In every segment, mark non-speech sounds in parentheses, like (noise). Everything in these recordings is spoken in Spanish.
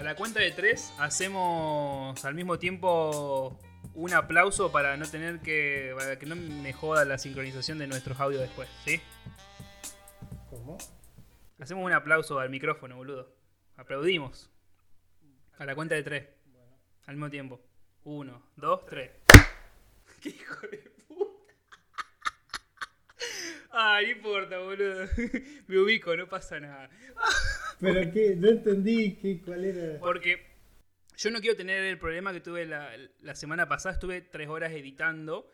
A la cuenta de tres hacemos al mismo tiempo un aplauso para no tener que. para que no me joda la sincronización de nuestros audios después, ¿sí? ¿Cómo? Hacemos un aplauso al micrófono, boludo. Aplaudimos. A la cuenta de tres. Al mismo tiempo. Uno, dos, tres. (laughs) ¡Qué hijo de puta! Ah, no importa, boludo. (laughs) Me ubico, no pasa nada. Pero qué, no entendí qué, cuál era. Porque yo no quiero tener el problema que tuve la, la semana pasada. Estuve tres horas editando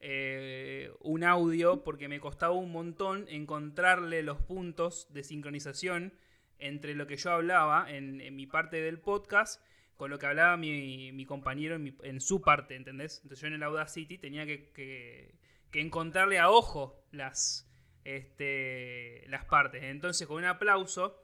eh, un audio porque me costaba un montón encontrarle los puntos de sincronización entre lo que yo hablaba en, en mi parte del podcast con lo que hablaba mi, mi compañero en, mi- en su parte, ¿entendés? Entonces yo en el Audacity tenía que, que- que encontrarle a ojo las, este, las partes. Entonces con un aplauso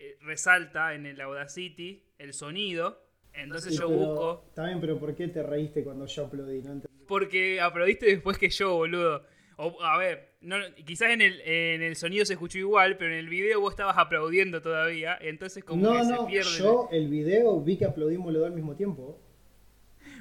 eh, resalta en el Audacity el sonido. Entonces Sí, yo pero- busco... Está bien, pero ¿por qué te reíste cuando yo aplaudí? No. Porque aplaudiste después que yo, boludo. O, a ver, no, quizás en el, en el sonido se escuchó igual, pero en el video vos estabas aplaudiendo todavía. Entonces como No, que no, se pierde. yo el video vi que aplaudimos los dos al mismo tiempo.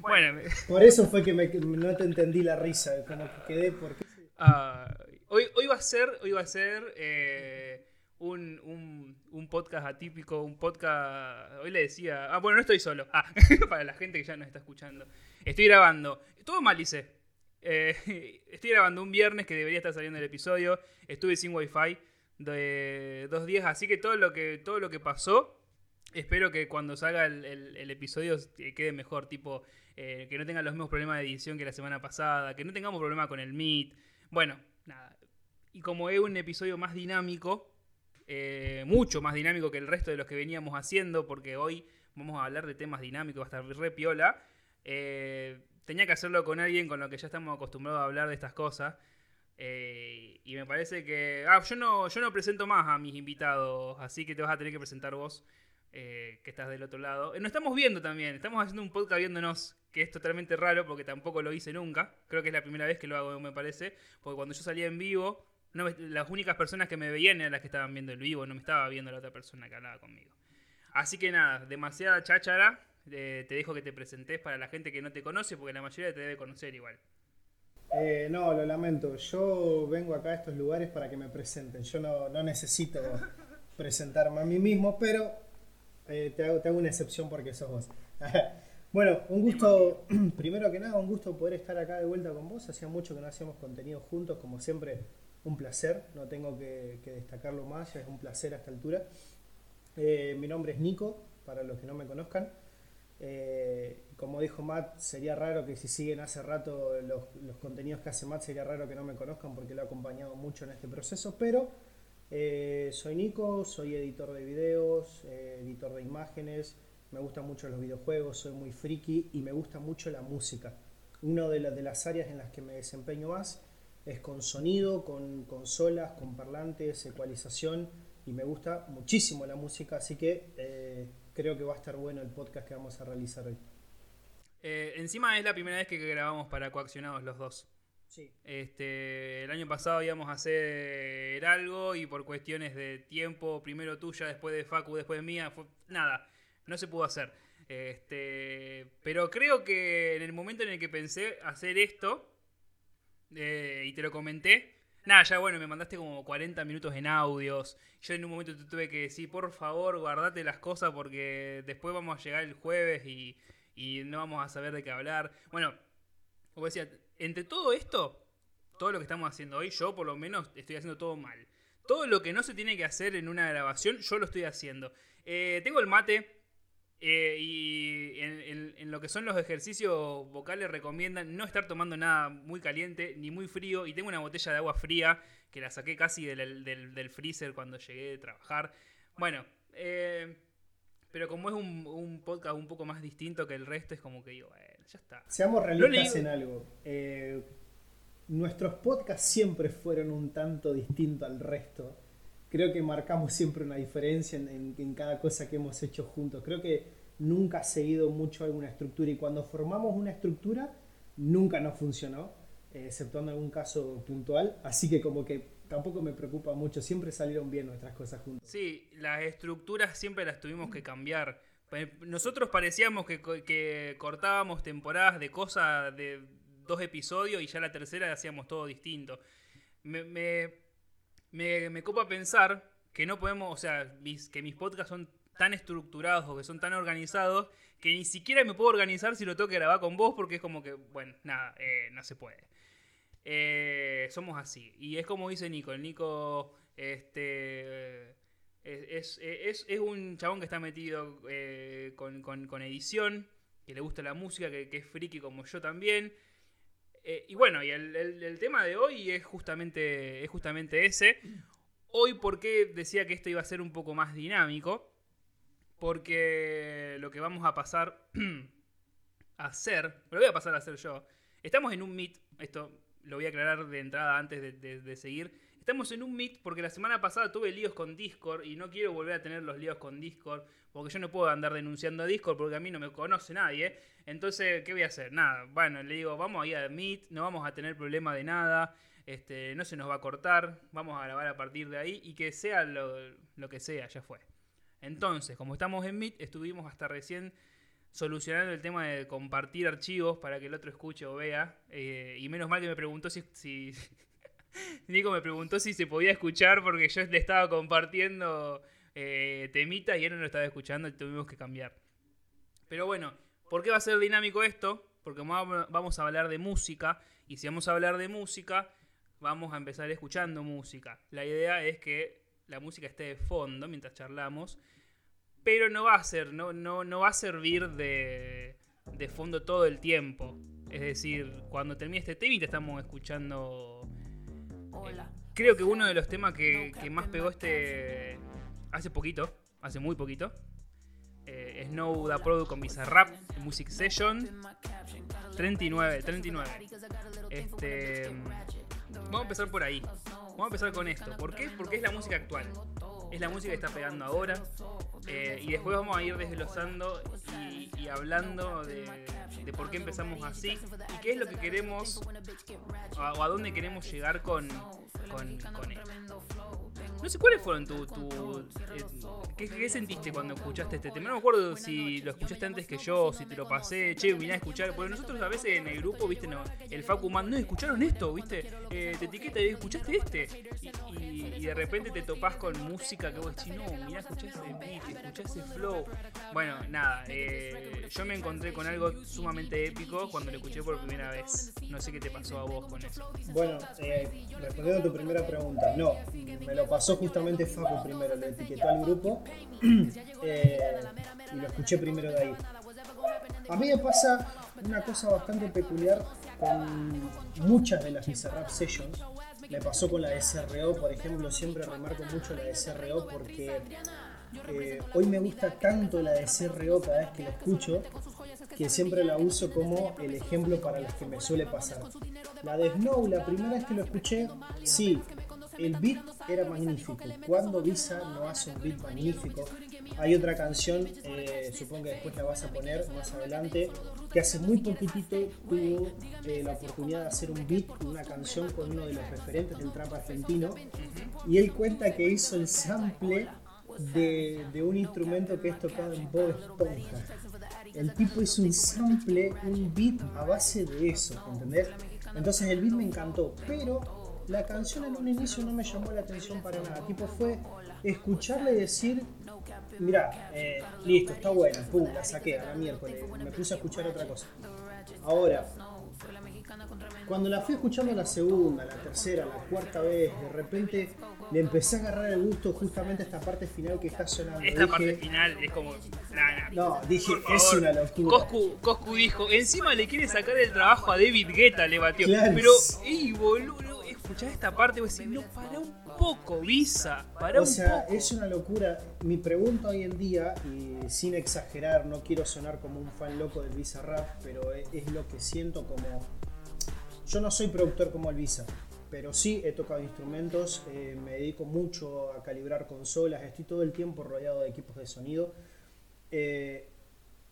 Bueno, Por eso fue que, me- que no te entendí la risa, como que quedé porque... ah, hoy, hoy va a ser, hoy va a ser eh, un, un, podcast atípico, un podcast. Hoy le decía. Ah, bueno, no estoy solo. Ah, (laughs) para la gente que ya nos está escuchando. Estoy grabando. Todo mal hice. Eh, (laughs) estoy grabando un viernes que debería estar saliendo el episodio. Estuve sin wifi de dos días, así que todo lo que, todo lo que pasó, espero que cuando salga el, episodio quede mejor, tipo eh, que no tengan los mismos problemas de edición que la semana pasada, que no tengamos problema con el Meet. Bueno, nada. Y como es un episodio más dinámico, eh, mucho más dinámico que el resto de los que veníamos haciendo, porque hoy vamos a hablar de temas dinámicos, va a estar re piola. eh, tenía que hacerlo con alguien con lo que ya estamos acostumbrados a hablar de estas cosas. eh, y me parece que. Ah, yo no, yo no presento más a mis invitados, así que te vas a tener que presentar vos, que estás del otro lado. Eh, nos estamos viendo también, estamos haciendo un podcast viéndonos, que es totalmente raro porque tampoco lo hice nunca. Creo que es la primera vez que lo hago, me parece. Porque cuando yo salía en vivo, no me- las únicas personas que me veían eran las que estaban viendo el vivo, no me estaba viendo la otra persona que hablaba conmigo. Así que nada, demasiada cháchara. eh, te dejo que te presentes para la gente que no te conoce, porque la mayoría te debe conocer igual. Eh, no, lo lamento. Yo vengo acá a estos lugares para que me presenten. Yo no, no necesito presentarme a mí mismo, pero eh, te, hago, te hago una excepción porque sos vos. (laughs) bueno, un gusto, (clears throat) primero que nada, un gusto poder estar acá de vuelta con vos. Hacía mucho que no hacíamos contenido juntos, como siempre, un placer. No tengo que, destacarlo más, ya es un placer a esta altura. Eh, mi nombre es Nico, para los que no me conozcan. Eh, como dijo Matt, sería raro que si siguen hace rato los, contenidos que hace Matt, sería raro que no me conozcan porque lo he acompañado mucho en este proceso, pero eh, soy Nico, soy editor de videos, editor de imágenes, me gustan mucho los videojuegos, soy muy friki y me gusta mucho la música. Una de las áreas en las que me desempeño más es con sonido, con consolas, con parlantes, ecualización y me gusta muchísimo la música, así que eh, creo que va a estar bueno el podcast que vamos a realizar hoy. Eh, encima es la primera vez que grabamos para coaccionados los dos. Sí. Este, el año pasado íbamos a hacer algo y por cuestiones de tiempo, primero tuya, después de Facu, después mía, fue, nada, no se pudo hacer. Este, pero creo que en el momento en el que pensé hacer esto, eh, y te lo comenté, nada, ya bueno, me mandaste como 40 minutos en audios. Yo en un momento te tuve que decir, por favor, guardate las cosas porque después vamos a llegar el jueves y, y no vamos a saber de qué hablar. Bueno, como decía, entre todo esto, todo lo que estamos haciendo hoy, yo por lo menos estoy haciendo todo mal. Todo lo que no se tiene que hacer en una grabación, yo lo estoy haciendo. Eh, tengo el mate eh, y en, en- en lo que son los ejercicios vocales recomiendan no estar tomando nada muy caliente ni muy frío. Y tengo una botella de agua fría que la saqué casi del, del- del freezer cuando llegué de trabajar. Bueno, eh, pero como es un, un podcast un poco más distinto que el resto, es como que digo, bueno, ya está. Seamos realistas en algo. Eh, nuestros podcasts siempre fueron un tanto distintos al resto. Creo que marcamos siempre una diferencia en, cada cosa que hemos hecho juntos. Creo que nunca ha seguido mucho alguna estructura y cuando formamos una estructura nunca nos funcionó, eh, exceptuando algún caso puntual. Así que como que tampoco me preocupa mucho. Siempre salieron bien nuestras cosas juntos. Sí, las estructuras siempre las tuvimos que cambiar. Nosotros parecíamos que, que cortábamos temporadas de cosas de dos episodios y ya la tercera hacíamos todo distinto. Me, me, me, me copa pensar que no podemos, o sea, que mis podcasts son tan estructurados o que son tan organizados que ni siquiera me puedo organizar si lo tengo que grabar con vos porque es como que, bueno, nada, eh, no se puede. Eh, somos así. Y es como dice Nico, el Nico este, es, un chabón que está metido eh, con, edición, que le gusta la música, que, es friki como yo también. Y bueno, y el, tema de hoy es justamente, es justamente ese. Hoy, ¿por qué decía que esto iba a ser un poco más dinámico? Porque lo que vamos a pasar (clears throat) a hacer, lo voy a pasar a hacer yo. Estamos en un meet, esto lo voy a aclarar de entrada antes de, seguir. Estamos en un meet porque la semana pasada tuve líos con Discord y no quiero volver a tener los líos con Discord porque yo no puedo andar denunciando a Discord porque a mí no me conoce nadie. Entonces, ¿qué voy a hacer? Nada, bueno, le digo, vamos a ir a Meet, no vamos a tener problema de nada. Este, no se nos va a cortar, vamos a grabar a partir de ahí y que sea lo, que sea, ya fue. Entonces, como estamos en Meet, estuvimos hasta recién solucionando el tema de compartir archivos para que el otro escuche o vea. Eh, y menos mal que me preguntó si Nico me preguntó si se podía escuchar porque yo le estaba compartiendo eh, temita y él no lo estaba escuchando y tuvimos que cambiar. Pero bueno, ¿por qué va a ser dinámico esto? Porque vamos a hablar de música y si vamos a hablar de música, vamos a empezar escuchando música. La idea es que la música esté de fondo mientras charlamos, pero no va a ser, no, no, no va a servir de, de fondo todo el tiempo. Es decir, cuando termine este tema y te estamos escuchando. Hola. creo que uno de los temas que, más pegó este. hace poquito, hace muy poquito. Eh, Snow Da Product con Bizarrap, Music Session. 39, 39. Este. Vamos a empezar por ahí. Vamos a empezar con esto. ¿Por qué? Porque es la música actual. Es la música que está pegando ahora. Eh, y después vamos a ir desglosando y, hablando de, por qué empezamos así y qué es lo que queremos o a, dónde queremos llegar con, con, con. No sé cuáles fueron tu. Eh, ¿qué, sentiste cuando escuchaste este tema? No me acuerdo si lo escuchaste antes que yo, si te lo pasé. Che, mirá a escuchar. Porque nosotros a veces en el grupo, viste, no, el Facu no escucharon esto, viste. Eh, te etiqueta y escuchaste este. Y, de repente te topás con música que vos decís, no, mirá, escuchá ese beat, escuchá ese flow. Bueno, nada, eh, yo me encontré con algo sumamente épico cuando lo escuché por primera vez. No sé qué te pasó a vos con eso. Bueno, respondiendo a tu primera pregunta, no, me lo pasó justamente Facu primero, le etiquetó al grupo (clears throat) eh, y lo escuché primero de ahí. A mí me pasa una cosa bastante peculiar con muchas de las Bizarrap Sessions. Me pasó con la de SRO, por ejemplo, siempre remarco mucho la de SRO porque eh, hoy me gusta tanto la de SRO cada vez que la escucho que siempre la uso como el ejemplo para las que me suele pasar. La de Snow, la primera vez que lo escuché, sí, el beat era magnífico. Cuando Visa no hace un beat magnífico, hay otra canción, eh, supongo que después la vas a poner más adelante, que hace muy poquitito tuvo eh, la oportunidad de hacer un beat, una canción con uno de los referentes del trap argentino, y él cuenta que hizo el sample de, de un instrumento que es tocado en Bob Esponja. El tipo hizo un sample, un beat a base de eso, ¿entendés? Entonces el beat me encantó, pero la canción en un inicio no me llamó la atención para nada. Tipo fue escucharle decir, mira, eh, listo, está buena, pum, la saqué a la miércoles, me puse a escuchar otra cosa. Ahora, cuando la fui escuchando la segunda, la tercera, la cuarta vez, de repente le empecé a agarrar el gusto justamente a esta parte final que está sonando. Esta parte final es como. no, dije, es una locura. Coscu, dijo, encima le quiere sacar el trabajo a David Guetta, le batió. Pero, ey, boludo escuchás esta parte y vos decís, no, para un poco, Visa, para o sea, es una locura. Mi pregunta hoy en día, y sin exagerar, no quiero sonar como un fan loco del Visa Rap, pero es, lo que siento como... Yo no soy productor como el Visa, pero sí he tocado instrumentos, eh, me dedico mucho a calibrar consolas, estoy todo el tiempo rodeado de equipos de sonido. Eh,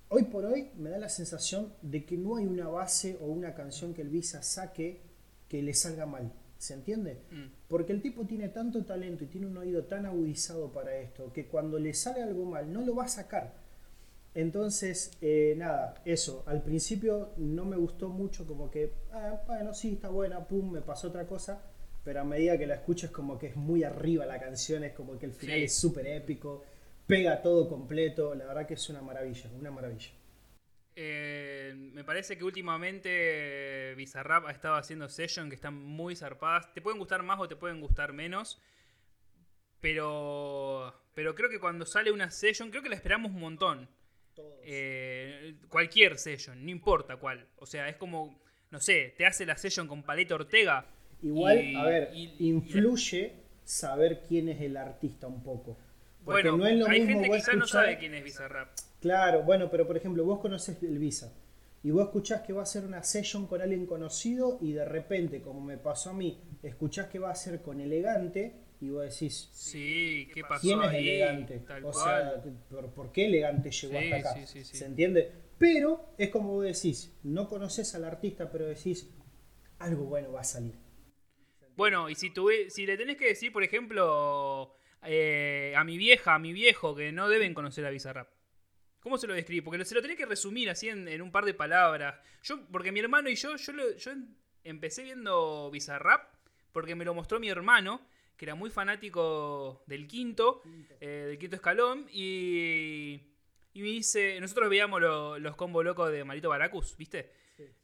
hoy por hoy me da la sensación de que no hay una base o una canción que el Visa saque que le salga mal ¿Se entiende? Mm. Porque el tipo tiene tanto talento y tiene un oído tan agudizado para esto que cuando le sale algo mal no lo va a sacar. Entonces, eh, nada, eso. Al principio no me gustó mucho, como que, ah, bueno, sí, está buena, pum, me pasó otra cosa. Pero a medida que la escucho es como que es muy arriba la canción, es como que el final Sí. es súper épico, pega todo completo. La verdad que es una maravilla, una maravilla. Eh, me parece que últimamente Bizarrap ha estado haciendo sessions que están muy zarpadas. Te pueden gustar más o te pueden gustar menos. Pero, pero creo que cuando sale una session, creo que la esperamos un montón. Eh, cualquier session, no importa cuál. O sea, es como, no sé, te hace la session con Paleta Ortega. Igual, y- a ver, y- y- influye saber quién es el artista un poco. Porque bueno, no es lo hay mismo gente que quizás no sabe quién es Bizarrap. Claro, bueno, pero por ejemplo, vos conoces el Visa y vos escuchás que va a ser una session con alguien conocido y de repente, como me pasó a mí, escuchás que va a ser con Elegante y vos decís, Sí, ¿qué pasó ¿quién es ahí? Elegante? Tal o sea, ¿por, por qué Elegante llegó Sí, hasta acá? sí, sí, sí. ¿Se entiende? Pero es como vos decís, no conoces al artista, pero decís, algo bueno va a salir. Bueno, y si, tuve, si le tenés que decir, por ejemplo, eh, a mi vieja, a mi viejo, que no deben conocer a Bizarrap. ¿Cómo se lo describe? Porque se lo tenés que resumir así en, en un par de palabras. Yo, porque mi hermano y yo, yo, lo- yo em- empecé viendo Bizarrap porque me lo mostró mi hermano, que era muy fanático del quinto, eh, del quinto escalón, y, y me dice, nosotros veíamos lo- los combos locos de Marito Baracus, ¿viste?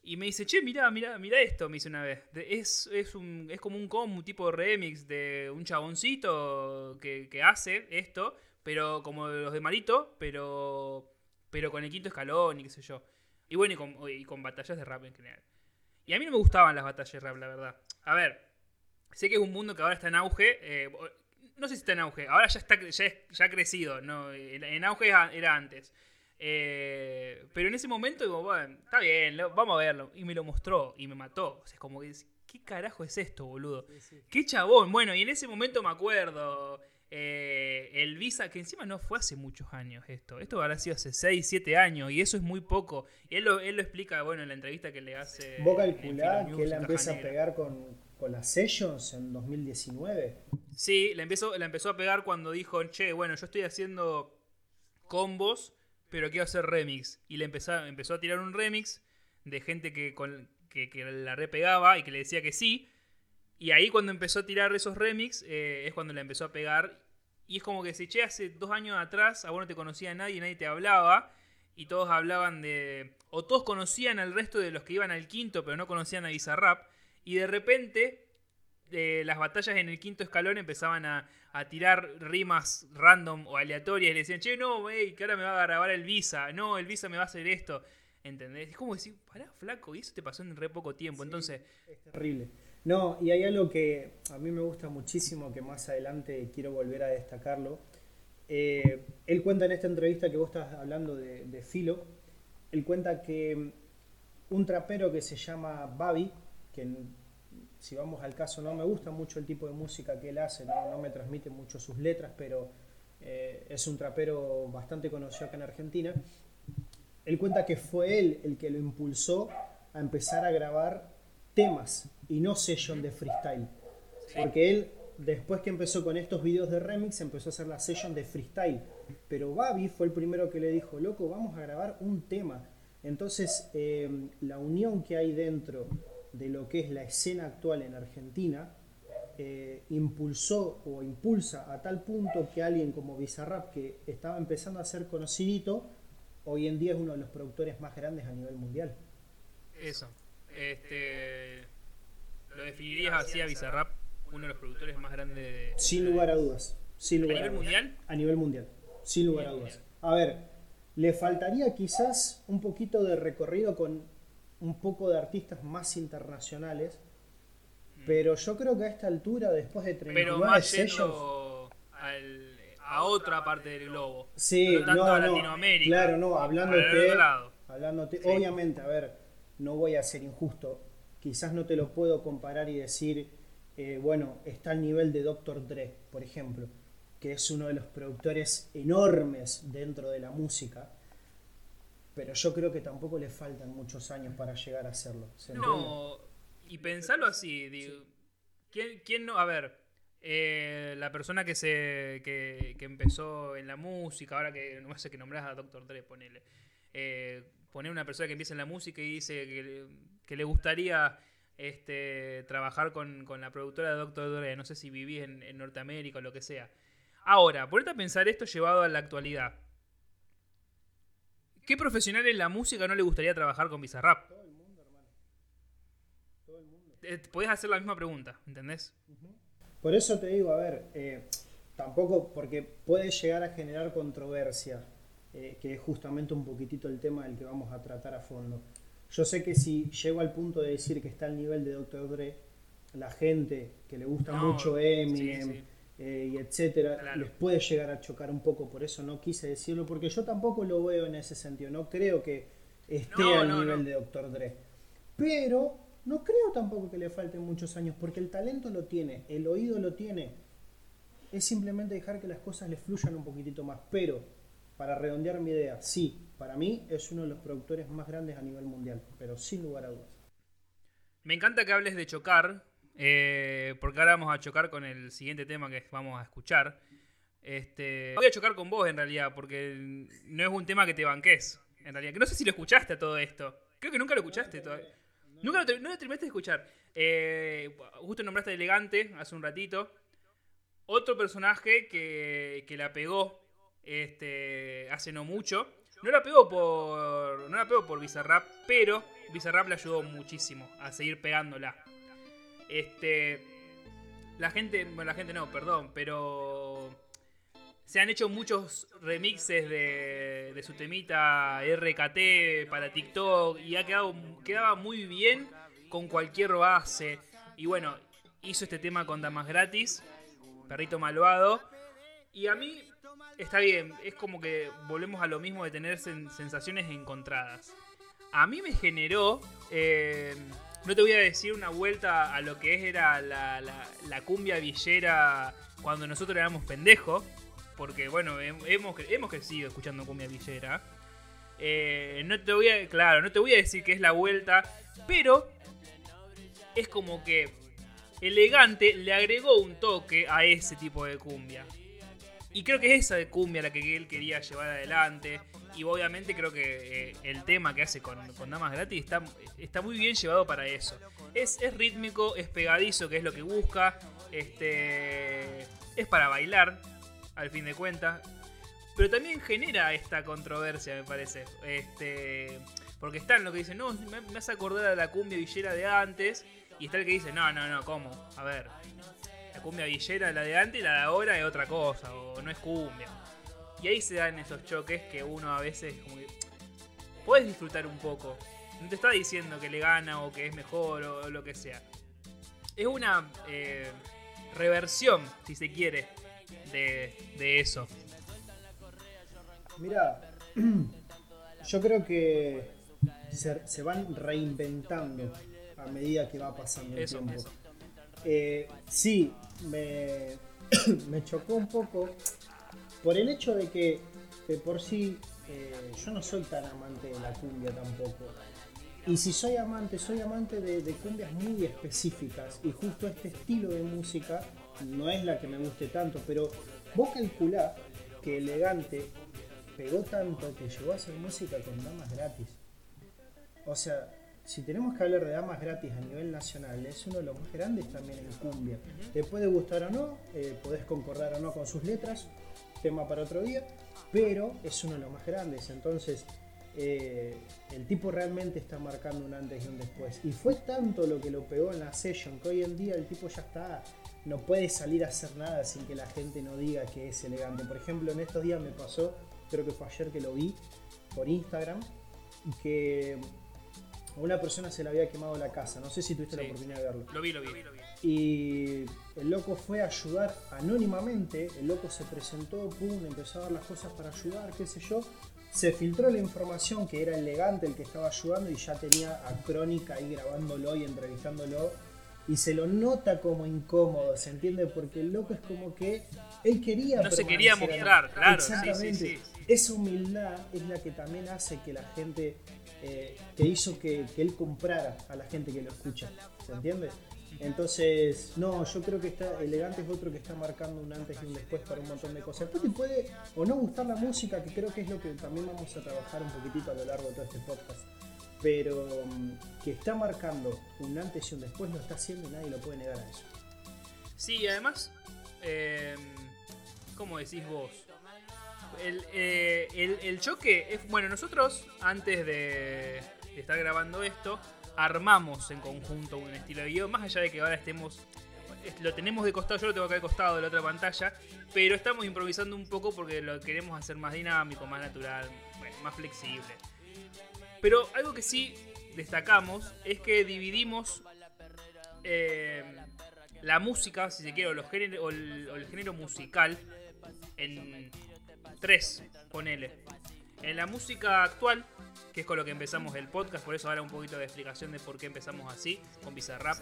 Y me dice, che, mirá, mirá, mirá esto, me dice una vez. Es, es, un, es como un combo, un tipo de remix de un chaboncito que, que hace esto, pero como los de Marito, pero, pero con el quinto escalón y qué sé yo. Y bueno, y con, y con batallas de rap en general. Y a mí no me gustaban las batallas de rap, la verdad. A ver, sé que es un mundo que ahora está en auge. eh, no sé si está en auge, ahora ya está ya, es- ya ha crecido. ¿no? En en auge era antes. Eh, pero en ese momento, digo, bueno, está bien, lo- vamos a verlo. Y me lo mostró y me mató. O sea, es como que, ¿qué carajo es esto, boludo? Qué chabón. Bueno, y en ese momento me acuerdo. Eh, el Visa, que encima no fue hace muchos años esto. Esto habrá sido hace 6, 7 años. Y eso es muy poco. Y él lo, él lo explica, bueno, en la entrevista que le hace. ¿Vos calculás que él Caja empieza a pegar con, con las sessions en 2019? Sí, la empezó, la empezó a pegar cuando dijo, che, bueno, yo estoy haciendo combos, pero quiero hacer remix. Y le empezó, empezó a tirar un remix de gente que, con, que, que la repegaba y que le decía que sí. Y ahí cuando empezó a tirar esos remix eh, es cuando la empezó a pegar. Y es como que si, che, hace dos años atrás a vos no te conocía nadie, nadie te hablaba. Y todos hablaban de... O todos conocían al resto de los que iban al quinto, pero no conocían a Bizarrap. Y de repente eh, las batallas en el quinto escalón empezaban a, a tirar rimas random o aleatorias y le decían, che, no, wey, que ahora me va a grabar el Visa, no, el Visa me va a hacer esto. ¿Entendés? Es como decir, pará, flaco, y eso te pasó en re poco tiempo. Entonces, Es terrible. No, y hay algo que a mí me gusta muchísimo, que más adelante quiero volver a destacarlo. Eh, él cuenta en esta entrevista que vos estás hablando de, de Filo, él cuenta que un trapero que se llama Babi, que si vamos al caso no me gusta mucho el tipo de música que él hace, no, no me transmite mucho sus letras, pero eh, es un trapero bastante conocido acá en Argentina. Él cuenta que fue él el que lo impulsó a empezar a grabar temas y no session de freestyle. Porque él, después que empezó con estos videos de remix, empezó a hacer la session de freestyle. Pero Babi fue el primero que le dijo, loco, vamos a grabar un tema. Entonces, eh, la unión que hay dentro de lo que es la escena actual en Argentina, eh, impulsó o impulsa a tal punto que alguien como Bizarrap, que estaba empezando a ser conocidito, hoy en día es uno de los productores más grandes a nivel mundial. eso. Este, lo definirías así a Bizarrap, uno de los productores más grandes de... Sin lugar a dudas. Sin ¿A nivel dudas. mundial? A nivel mundial. Sin lugar a dudas. A ver, le faltaría quizás un poquito de recorrido con un poco de artistas más internacionales. Pero yo creo que a esta altura, después de 39 Pero más sellos. al- a otra parte del globo. Sí, no tanto no, a no. Latinoamérica. Claro, no, hablándote. hablándote Sí. Obviamente, a ver, no voy a ser injusto. Quizás no te lo puedo comparar y decir, eh, bueno, está al nivel de Dr. Dre, por ejemplo, que es uno de los productores enormes dentro de la música. Pero yo creo que tampoco le faltan muchos años para llegar a hacerlo. No, y pensarlo así, digo, ¿Quién, quién no? A ver, eh, la persona que se que, que empezó en la música, ahora que no sé que nombras a Dr. Dre, ponele. Eh, poner una persona que empieza en la música y dice que, le- que le gustaría este, trabajar con, con la productora de Dr. Dre. No sé si vivís en, en Norteamérica o lo que sea. Ahora, ponete a pensar esto llevado a la actualidad. ¿Qué profesional en la música no le gustaría trabajar con Bizarrap? Todo el mundo, hermano. Todo el mundo. Eh, Podés hacer la misma pregunta, ¿entendés? Por eso te digo, a ver, eh, tampoco porque puede llegar a generar controversia, eh, que es justamente un poquitito el tema del que vamos a tratar a fondo. Yo sé que si llego al punto de decir que está al nivel de Dr. Dre, la gente que le gusta No, mucho Eminem sí, sí. eh, y etcétera, Claro. les puede llegar a chocar un poco, por eso no quise decirlo, porque yo tampoco lo veo en ese sentido, no creo que esté No, al no, nivel de Dr. Dre. Pero no creo tampoco que le falten muchos años, porque el talento lo tiene, el oído lo tiene. Es simplemente dejar que las cosas le fluyan un poquitito más. Pero, para redondear mi idea, sí, para mí es uno de los productores más grandes a nivel mundial, pero sin lugar a dudas. Me encanta que hables de chocar, eh, porque ahora vamos a chocar con el siguiente tema que vamos a escuchar. Este, voy a chocar con vos en realidad, porque no es un tema que te banques. En realidad, que no sé si lo escuchaste a todo esto. Creo que nunca lo escuchaste todavía. Nunca lo, ter- no lo terminaste de escuchar. Eh, justo nombraste a Elegante hace un ratito. Otro personaje que, que la pegó este, hace no mucho. No la pegó por. No la pegó por Bizarrap, pero Bizarrap le ayudó muchísimo a seguir pegándola. Este. La gente. Bueno, la gente no, perdón, pero. Se han hecho muchos remixes de, de su temita RKT para TikTok y ha quedado quedaba muy bien con cualquier base. Y bueno, hizo este tema con Damas Gratis, Perrito Malvado. Y a mí está bien, es como que volvemos a lo mismo de tener sen- sensaciones encontradas. A mí me generó, eh, no te voy a decir una vuelta a lo que era la, cumbia villera cuando nosotros éramos pendejos, porque bueno, hem- hemos, hemos crecido escuchando cumbia villera. Eh, no te voy a, claro, no te voy a decir que es la vuelta, pero es como que elegante le agregó un toque a ese tipo de cumbia. Y creo que es esa de cumbia la que él quería llevar adelante. Y obviamente creo que eh, el tema que hace con, con Damas Gratis está, está muy bien llevado para eso. Es, es rítmico, es pegadizo, que es lo que busca. Este, es para bailar, al fin de cuentas. Pero también genera esta controversia, me parece. Este, porque están los que dicen, no, me, me hace acordar a la cumbia villera de antes. Y está el que dice, no, no, no, ¿cómo? A ver, cumbia villera, la de antes y la de ahora es otra cosa, o no es cumbia. Y ahí se dan esos choques que uno a veces como que puedes disfrutar un poco. No te está diciendo que le gana o que es mejor o lo que sea. Es una eh, reversión, si se quiere, de, de eso. Mira, (clears throat) yo creo que se, se van reinventando a medida que va pasando el Eso, tiempo. eso. Eh, sí, (coughs) me, chocó un poco por el hecho de que de por sí eh, yo no soy tan amante de la cumbia tampoco. Y si soy amante, soy amante de, de cumbias muy específicas. Y justo este estilo de música no es la que me guste tanto. Pero vos calculá que Elegante pegó tanto que llegó a hacer música con damas gratis. O sea, si tenemos que hablar de damas gratis a nivel nacional, es uno de los más grandes también en cumbia. Te puede gustar o no, eh, podés concordar o no con sus letras, tema para otro día, pero es uno de los más grandes. Entonces, eh, el tipo realmente está marcando un antes y un después. Y fue tanto lo que lo pegó en la session que hoy en día el tipo ya está. No puede salir a hacer nada sin que la gente no diga que es elegante. Por ejemplo, en estos días me pasó, creo que fue ayer que lo vi por Instagram, que a una persona se le había quemado la casa. No sé si tuviste la oportunidad de verlo. Lo vi, lo vi. Y el loco fue a ayudar anónimamente. El loco se presentó, pum, empezó a dar las cosas para ayudar, qué sé yo. Se filtró la información que era elegante el que estaba ayudando y ya tenía a Crónica ahí grabándolo y entrevistándolo. Y se lo nota como incómodo, ¿se entiende? Porque el loco es como que él quería. No se quería mostrar, claro, sí, sí, Exactamente. sí. Esa humildad es la que también hace que la gente, eh, que hizo que, él comprara a la gente que lo escucha, ¿se entiende? Entonces, no, yo creo que está elegante es otro que está marcando un antes y un después para un montón de cosas. Después te puede o no gustar la música, que creo que es lo que también vamos a trabajar un poquitito a lo largo de todo este podcast. Pero mm, que está marcando un antes y un después lo está haciendo y nadie lo puede negar a eso. Sí, además, eh, ¿cómo decís vos? El, eh, el- el choque es. Bueno, nosotros, antes de, estar grabando esto, armamos en conjunto un estilo de video. Más allá de que ahora estemos. es- Lo tenemos de costado, yo lo tengo acá de costado de la otra pantalla. Pero estamos improvisando un poco porque lo queremos hacer más dinámico, más natural, más flexible. Pero algo que sí destacamos es que dividimos eh, la música, si se quiere, o el, o el género musical en tres, ponele. En la música actual, que es con lo que empezamos el podcast, por eso ahora un poquito de explicación de por qué empezamos así, con Bizarrap.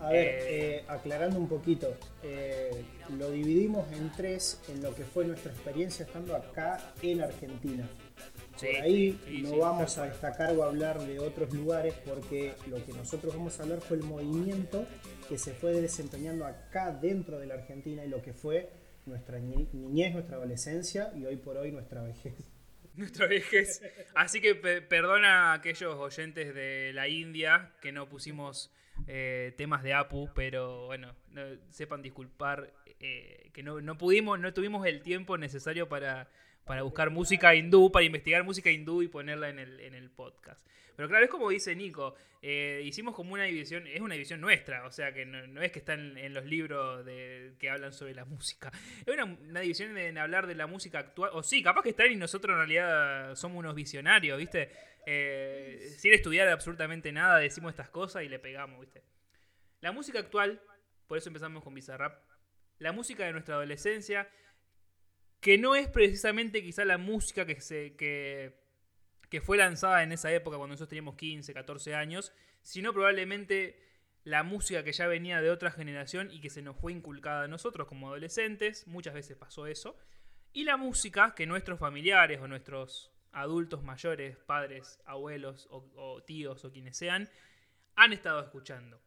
A ver, Eh, eh, aclarando un poquito, eh, lo dividimos en tres en lo que fue nuestra experiencia estando acá en Argentina. Sí, Por ahí sí, no sí, vamos a destacar o hablar de otros lugares porque lo que nosotros vamos a hablar fue el movimiento que se fue desempeñando acá dentro de la Argentina y lo que fue nuestra ni- niñez, nuestra adolescencia y hoy por hoy nuestra vejez. (laughs) nuestra vejez. Así que pe- perdona a aquellos oyentes de la India que no pusimos eh, temas de Apu, pero bueno, no- sepan disculpar eh, que no, no pudimos, no tuvimos el tiempo necesario para, para buscar música hindú, para investigar música hindú y ponerla en el, en el podcast. Pero claro, es como dice Nico, eh, hicimos como una división, es una división nuestra, o sea que no, es que están en los libros que hablan sobre la música. Es una, una división en hablar de la música actual, o sí, capaz que están y nosotros en realidad somos unos visionarios, ¿viste? Eh, sin estudiar absolutamente nada, decimos estas cosas y le pegamos, ¿viste? La música actual, por eso empezamos con Bizarrap, la música de nuestra adolescencia, que no es precisamente quizá la música que, se, que, que fue lanzada en esa época cuando nosotros teníamos 15, 14 años, sino probablemente la música que ya venía de otra generación y que se nos fue inculcada a nosotros como adolescentes, muchas veces pasó eso, y la música que nuestros familiares o nuestros adultos mayores, padres, abuelos o, o tíos o quienes sean, han estado escuchando.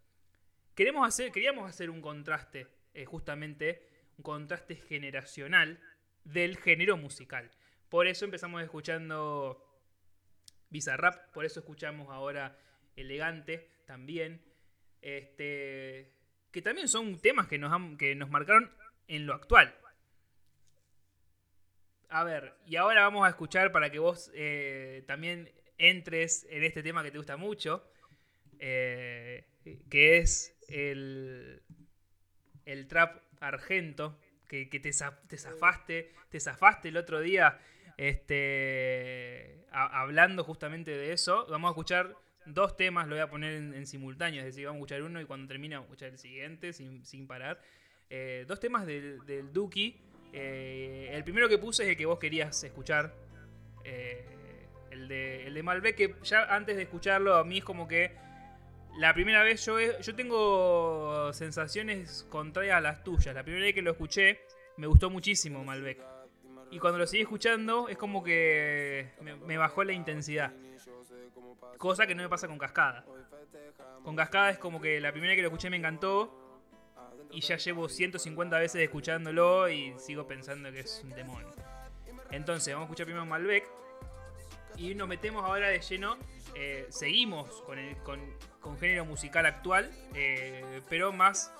Queremos hacer, queríamos hacer un contraste, eh, justamente, un contraste generacional del género musical. Por eso empezamos escuchando Bizarrap, por eso escuchamos ahora Elegante también. Este, que también son temas que nos, que nos marcaron en lo actual. A ver, y ahora vamos a escuchar para que vos eh, también entres en este tema que te gusta mucho, eh, que es el, el trap argento, que, que te, te zafaste, te zafaste el otro día este, hablando justamente de eso. Vamos a escuchar dos temas, lo voy a poner en, simultáneo, es decir, vamos a escuchar uno y cuando termine vamos a escuchar el siguiente sin, sin parar. Eh, dos temas del, Duki. Eh, el primero que puse es el que vos querías escuchar. eh, el, de, el de Malbec, que ya antes de escucharlo, a mí es como que la primera vez yo, yo tengo sensaciones contrarias a las tuyas. La primera vez que lo escuché, me gustó muchísimo Malbec. Y cuando lo seguí escuchando, es como que me, bajó la intensidad. Cosa que no me pasa con Cascada. Con Cascada es como que la primera que lo escuché me encantó. Y ya llevo 150 veces escuchándolo y sigo pensando que es un demonio. Entonces, vamos a escuchar primero Malbec. Y nos metemos ahora de lleno. eh, seguimos con, el, con, con género musical actual, eh, pero más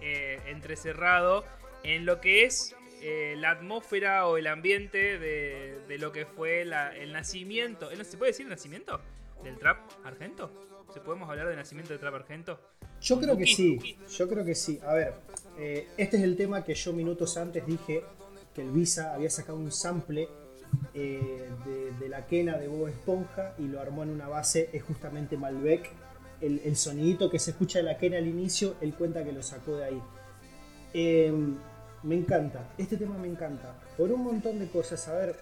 eh, entrecerrado en lo que es eh, la atmósfera o el ambiente de, de lo que fue la- el nacimiento. ¿eh, ¿Se puede decir el nacimiento del trap argento? ¿Se podemos hablar del nacimiento del trap argento? Yo creo que sí, yo creo que sí. A ver, eh, este es el tema que yo minutos antes dije que el Visa había sacado un sample eh, de, de la quena de Bob Esponja y lo armó en una base, es justamente Malbec. El, el sonidito que se escucha de la quena al inicio, él cuenta que lo sacó de ahí. Eh, me encanta, este tema me encanta. Por un montón de cosas, a ver,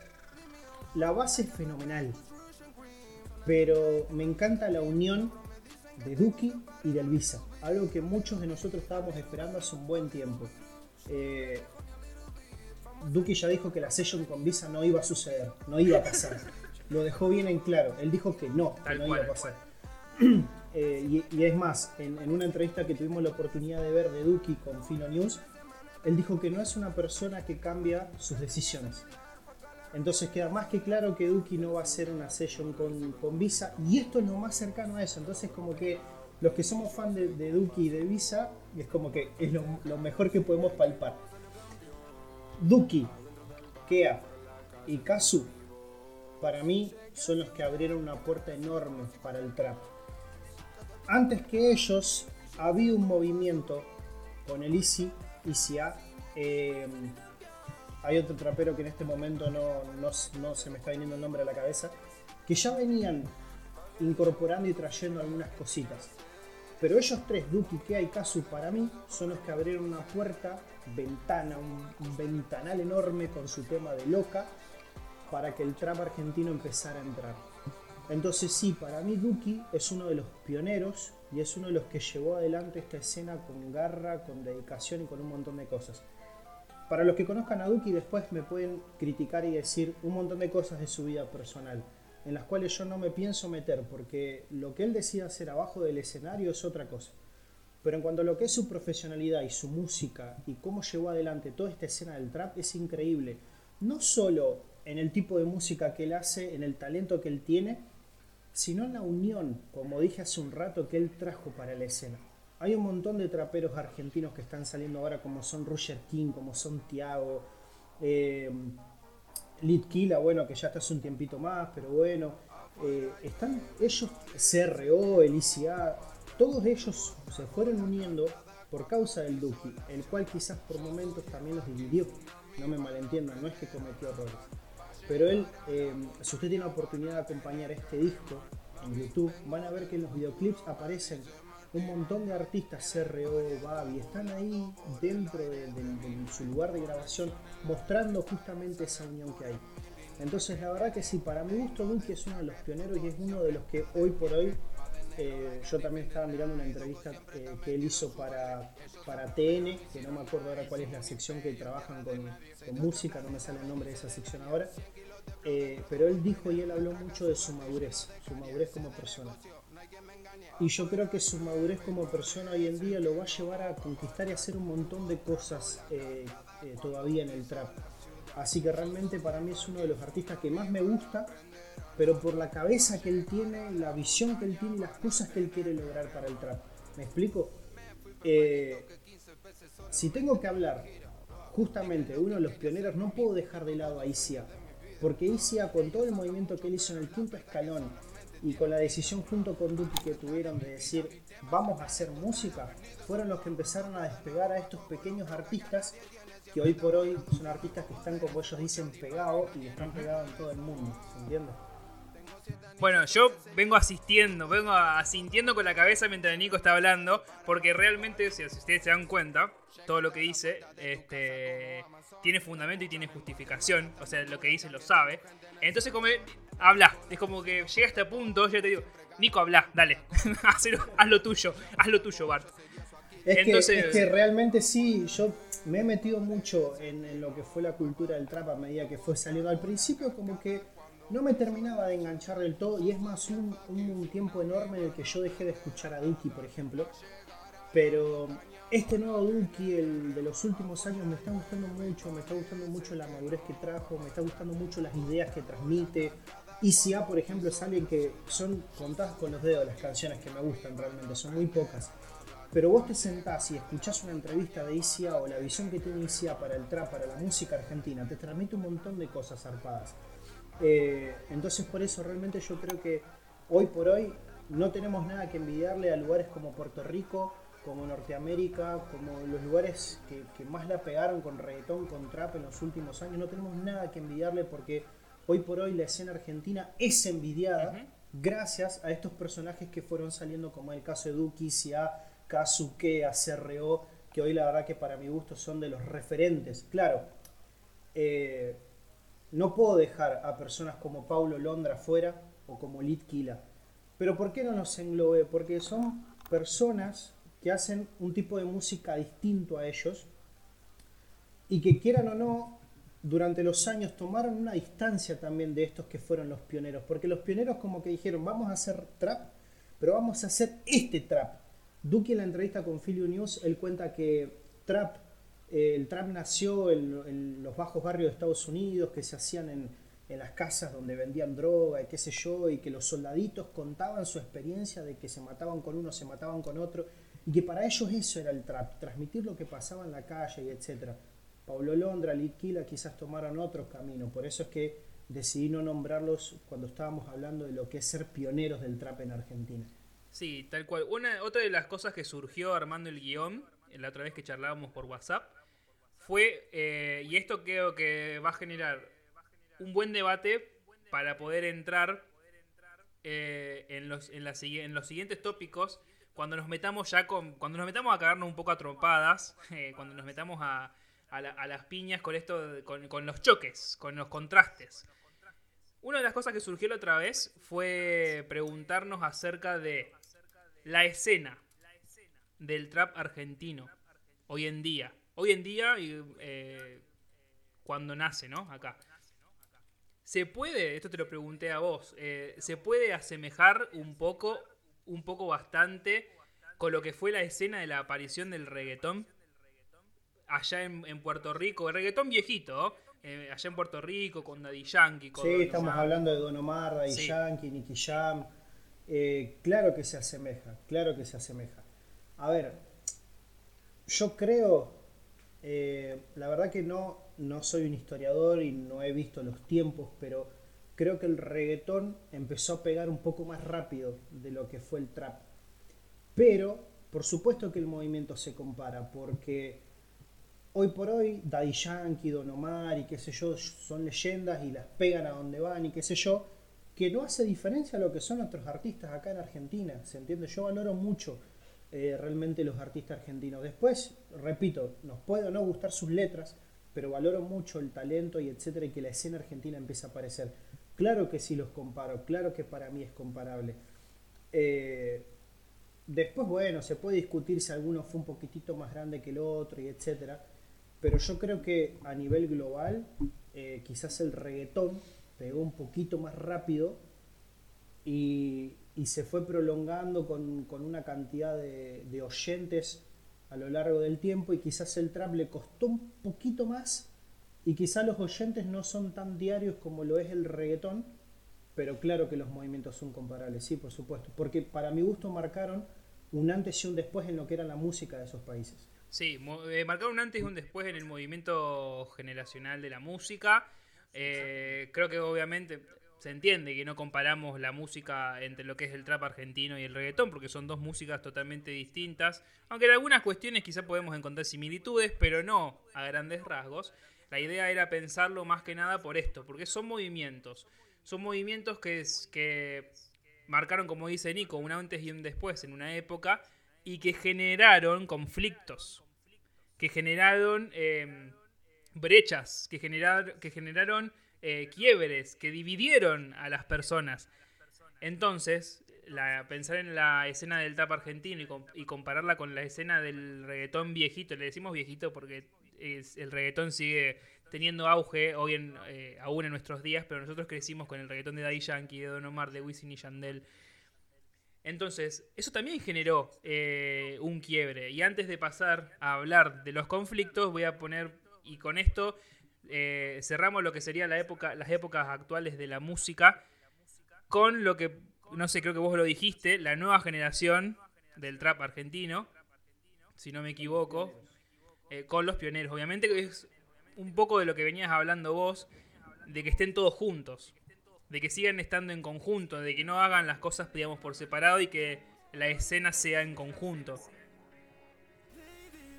la base es fenomenal. Pero me encanta la unión de Duki y del Visa. Algo que muchos de nosotros estábamos esperando hace un buen tiempo. Eh, Duki ya dijo que la session con Visa no iba a suceder, no iba a pasar. (laughs) Lo dejó bien en claro. Él dijo que no, que no cual. iba a pasar. (clears throat) eh, y, es más, en, una entrevista que tuvimos la oportunidad de ver de Duki con Fino News, él dijo que no es una persona que cambia sus decisiones. Entonces queda más que claro que Duki no va a hacer una session con, Visa y esto es lo más cercano a eso. Entonces como que los que somos fan de, Duki y de Visa es como que es lo, lo mejor que podemos palpar. Duki, Kea y Kazu para mí son los que abrieron una puerta enorme para el trap. Antes que ellos había un movimiento con el Easy, Easy A. Eh, hay otro trapero que en este momento no, no, se me está viniendo el nombre a la cabeza, que ya venían incorporando y trayendo algunas cositas. Pero ellos tres, Duki, Kea y Kazu, para mí son los que abrieron una puerta, ventana, un ventanal enorme con su tema de loca, para que el trap argentino empezara a entrar. Entonces sí, para mí Duki es uno de los pioneros y es uno de los que llevó adelante esta escena con garra, con dedicación y con un montón de cosas. Para los que conozcan a Duki después me pueden criticar y decir un montón de cosas de su vida personal, en las cuales yo no me pienso meter, porque lo que él decida hacer abajo del escenario es otra cosa. Pero en cuanto a lo que es su profesionalidad y su música y cómo llevó adelante toda esta escena del trap, es increíble. No solo en el tipo de música que él hace, en el talento que él tiene, sino la unión, como dije hace un rato, que él trajo para la escena. Hay un montón de traperos argentinos que están saliendo ahora, como son Roger King, como son Tiago, eh, bueno, que ya está hace un tiempito más, pero bueno. Eh, están ellos, CRO, el ICA, todos ellos se fueron uniendo por causa del Duki, el cual quizás por momentos también los dividió. No me malentiendan, no es que cometió errores. Pero él, eh, si usted tiene la oportunidad de acompañar este disco en YouTube, van a ver que en los videoclips aparecen un montón de artistas, CRO, Babi, están ahí dentro de, su lugar de grabación mostrando justamente esa unión que hay. Entonces la verdad que sí, para mi gusto Duki es uno de los pioneros y es uno de los que hoy por hoy eh, yo también estaba mirando una entrevista eh, que él hizo para, para TN, que no me acuerdo ahora cuál es la sección que trabajan con, música, no me sale el nombre de esa sección ahora, eh, pero él dijo y él habló mucho de su madurez, su madurez como persona. Y yo creo que su madurez como persona hoy en día lo va a llevar a conquistar y hacer un montón de cosas todavía en el trap. Así que realmente para mí es uno de los artistas que más me gusta pero por la cabeza que él tiene, la visión que él tiene y las cosas que él quiere lograr para el trap. ¿Me explico? Eh, si tengo que hablar justamente uno de los pioneros, no puedo dejar de lado a Isia, porque Isia con todo el movimiento que él hizo en el quinto escalón y con la decisión junto con Duki que tuvieron de decir vamos a hacer música, fueron los que empezaron a despegar a estos pequeños artistas que hoy por hoy son artistas que están como ellos dicen pegados y están pegados en todo el mundo, ¿entiendes? Bueno, yo vengo asistiendo, vengo asintiendo con la cabeza mientras Nico está hablando, porque realmente, si ustedes se dan cuenta, todo lo que dice este, tiene fundamento y tiene justificación, o sea, lo que dice lo sabe. Entonces, como habla, es como que llega a este punto, yo te digo, Nico, habla, dale, (laughs) haz lo tuyo, haz lo tuyo, Bart. Es, Entonces, que, realmente sí, yo me he metido mucho en, en, lo que fue la cultura del trap a medida que fue saliendo. Al principio como que no me terminaba de enganchar del todo y es más un, tiempo enorme en el que yo dejé de escuchar a Duki, por ejemplo. Pero este nuevo Duki, el de los últimos años, me está gustando mucho, me está gustando mucho la madurez que trajo, me está gustando mucho las ideas que transmite. ICA, por ejemplo, es alguien que son contadas con los dedos las canciones que me gustan realmente, son muy pocas. Pero vos te sentás y escuchás una entrevista de ICA o la visión que tiene ICA para el trap, para la música argentina, te transmite un montón de cosas zarpadas. Eh, entonces por eso realmente yo creo que hoy por hoy no tenemos nada que envidiarle a lugares como Puerto Rico, como Norteamérica, como los lugares que, más la pegaron con reggaetón, con trap en los últimos años. No tenemos nada que envidiarle porque hoy por hoy la escena argentina es envidiada gracias a estos personajes que fueron saliendo como el caso de Duki, Sia, Kazuke, CRO, que hoy la verdad que para mi gusto son de los referentes. Claro, eh, no puedo dejar a personas como Paulo Londra fuera o como Litkila. Pero ¿por qué no nos englobe? Porque son personas que hacen un tipo de música distinto a ellos y que quieran o no, durante los años tomaron una distancia también de estos que fueron los pioneros. Porque los pioneros como que dijeron, vamos a hacer trap, pero vamos a hacer este trap. Duque en la entrevista con Philly News, él cuenta que trap, el trap nació en, los bajos barrios de Estados Unidos, que se hacían en, en las casas donde vendían droga y qué sé yo, y que los soldaditos contaban su experiencia de que se mataban con uno, se mataban con otro, y que para ellos eso era el trap, transmitir lo que pasaba en la calle y etc. Pablo Londra, Litquila quizás tomaron otros caminos, por eso es que decidí no nombrarlos cuando estábamos hablando de lo que es ser pioneros del trap en Argentina. Sí, tal cual. Una, otra de las cosas que surgió armando el guion, la otra vez que charlábamos por WhatsApp, fue, eh, y esto creo que va a generar un buen debate para poder entrar eh, en, los, en, en los siguientes tópicos cuando nos metamos ya con. Cuando nos metamos a cagarnos un poco a trompadas, (laughs) eh, cuando nos metamos a, a, las piñas con esto, con, con, los choques, con los contrastes. Una de las cosas que surgió la otra vez fue preguntarnos acerca de la escena del trap argentino hoy en día. Hoy en día, y, eh, cuando nace, ¿no? Acá. ¿Se puede, esto te lo pregunté a vos, eh, ¿se puede asemejar un poco un poco bastante con lo que fue la escena de la aparición del reggaetón allá en, Puerto Rico, el reggaetón viejito, eh, allá en Puerto Rico con Daddy Yankee. Con sí, estamos hablando de Don Omar, Daddy Yankee, Nicky Jam. Eh, claro que se asemeja, claro que se asemeja. A ver, yo creo, eh, la verdad que no, no soy un historiador y no he visto los tiempos, pero creo que el reggaetón empezó a pegar un poco más rápido de lo que fue el trap. Pero, por supuesto que el movimiento se compara, porque hoy por hoy Daddy Yankee, Don Omar y qué sé yo son leyendas y las pegan a donde van y qué sé yo, que no hace diferencia a lo que son otros artistas acá en Argentina, ¿se entiende? Yo valoro mucho eh, realmente los artistas argentinos. Después, repito, nos puede o no gustar sus letras, pero valoro mucho el talento y etcétera y que la escena argentina empiece a aparecer. Claro que sí los comparo, claro que para mí es comparable. Eh, después, bueno, se puede discutir si alguno fue un poquitito más grande que el otro y etcétera, pero yo creo que a nivel global, eh, quizás el reggaetón pegó un poquito más rápido y, se fue prolongando con, una cantidad de, de oyentes a lo largo del tiempo y quizás el trap le costó un poquito más y quizá los oyentes no son tan diarios como lo es el reggaetón, pero claro que los movimientos son comparables, sí, por supuesto. Porque para mi gusto marcaron un antes y un después en lo que era la música de esos países. Sí, eh, marcaron un antes y un después en el movimiento generacional de la música. Eh, creo que obviamente se entiende que no comparamos la música entre lo que es el trap argentino y el reggaetón, porque son dos músicas totalmente distintas. Aunque en algunas cuestiones quizá podemos encontrar similitudes, pero no a grandes rasgos. La idea era pensarlo más que nada por esto, porque son movimientos. Son movimientos que, que marcaron, como dice Nico, un antes y un después en una época y que generaron conflictos, que generaron em, brechas, que, que generaron eh, quiebres, que dividieron a las personas. Entonces, pensar en la escena del tap argentino y, compararla con la escena del reggaetón viejito, le decimos viejito porque el reggaetón sigue teniendo auge hoy en, eh, aún en nuestros días, pero nosotros crecimos con el reggaetón de Daddy Yankee, de Don Omar, de Wisin y Yandel. Entonces, eso también generó eh, un quiebre. Y antes de pasar a hablar de los conflictos, voy a poner, y con esto eh, cerramos lo que sería la época, las épocas actuales de la música, con lo que, no sé, creo que vos lo dijiste, la nueva generación del trap argentino, si no me equivoco, eh, con los pioneros. Obviamente que es un poco de lo que venías hablando vos, de que estén todos juntos, de que sigan estando en conjunto, de que no hagan las cosas, digamos, por separado y que la escena sea en conjunto.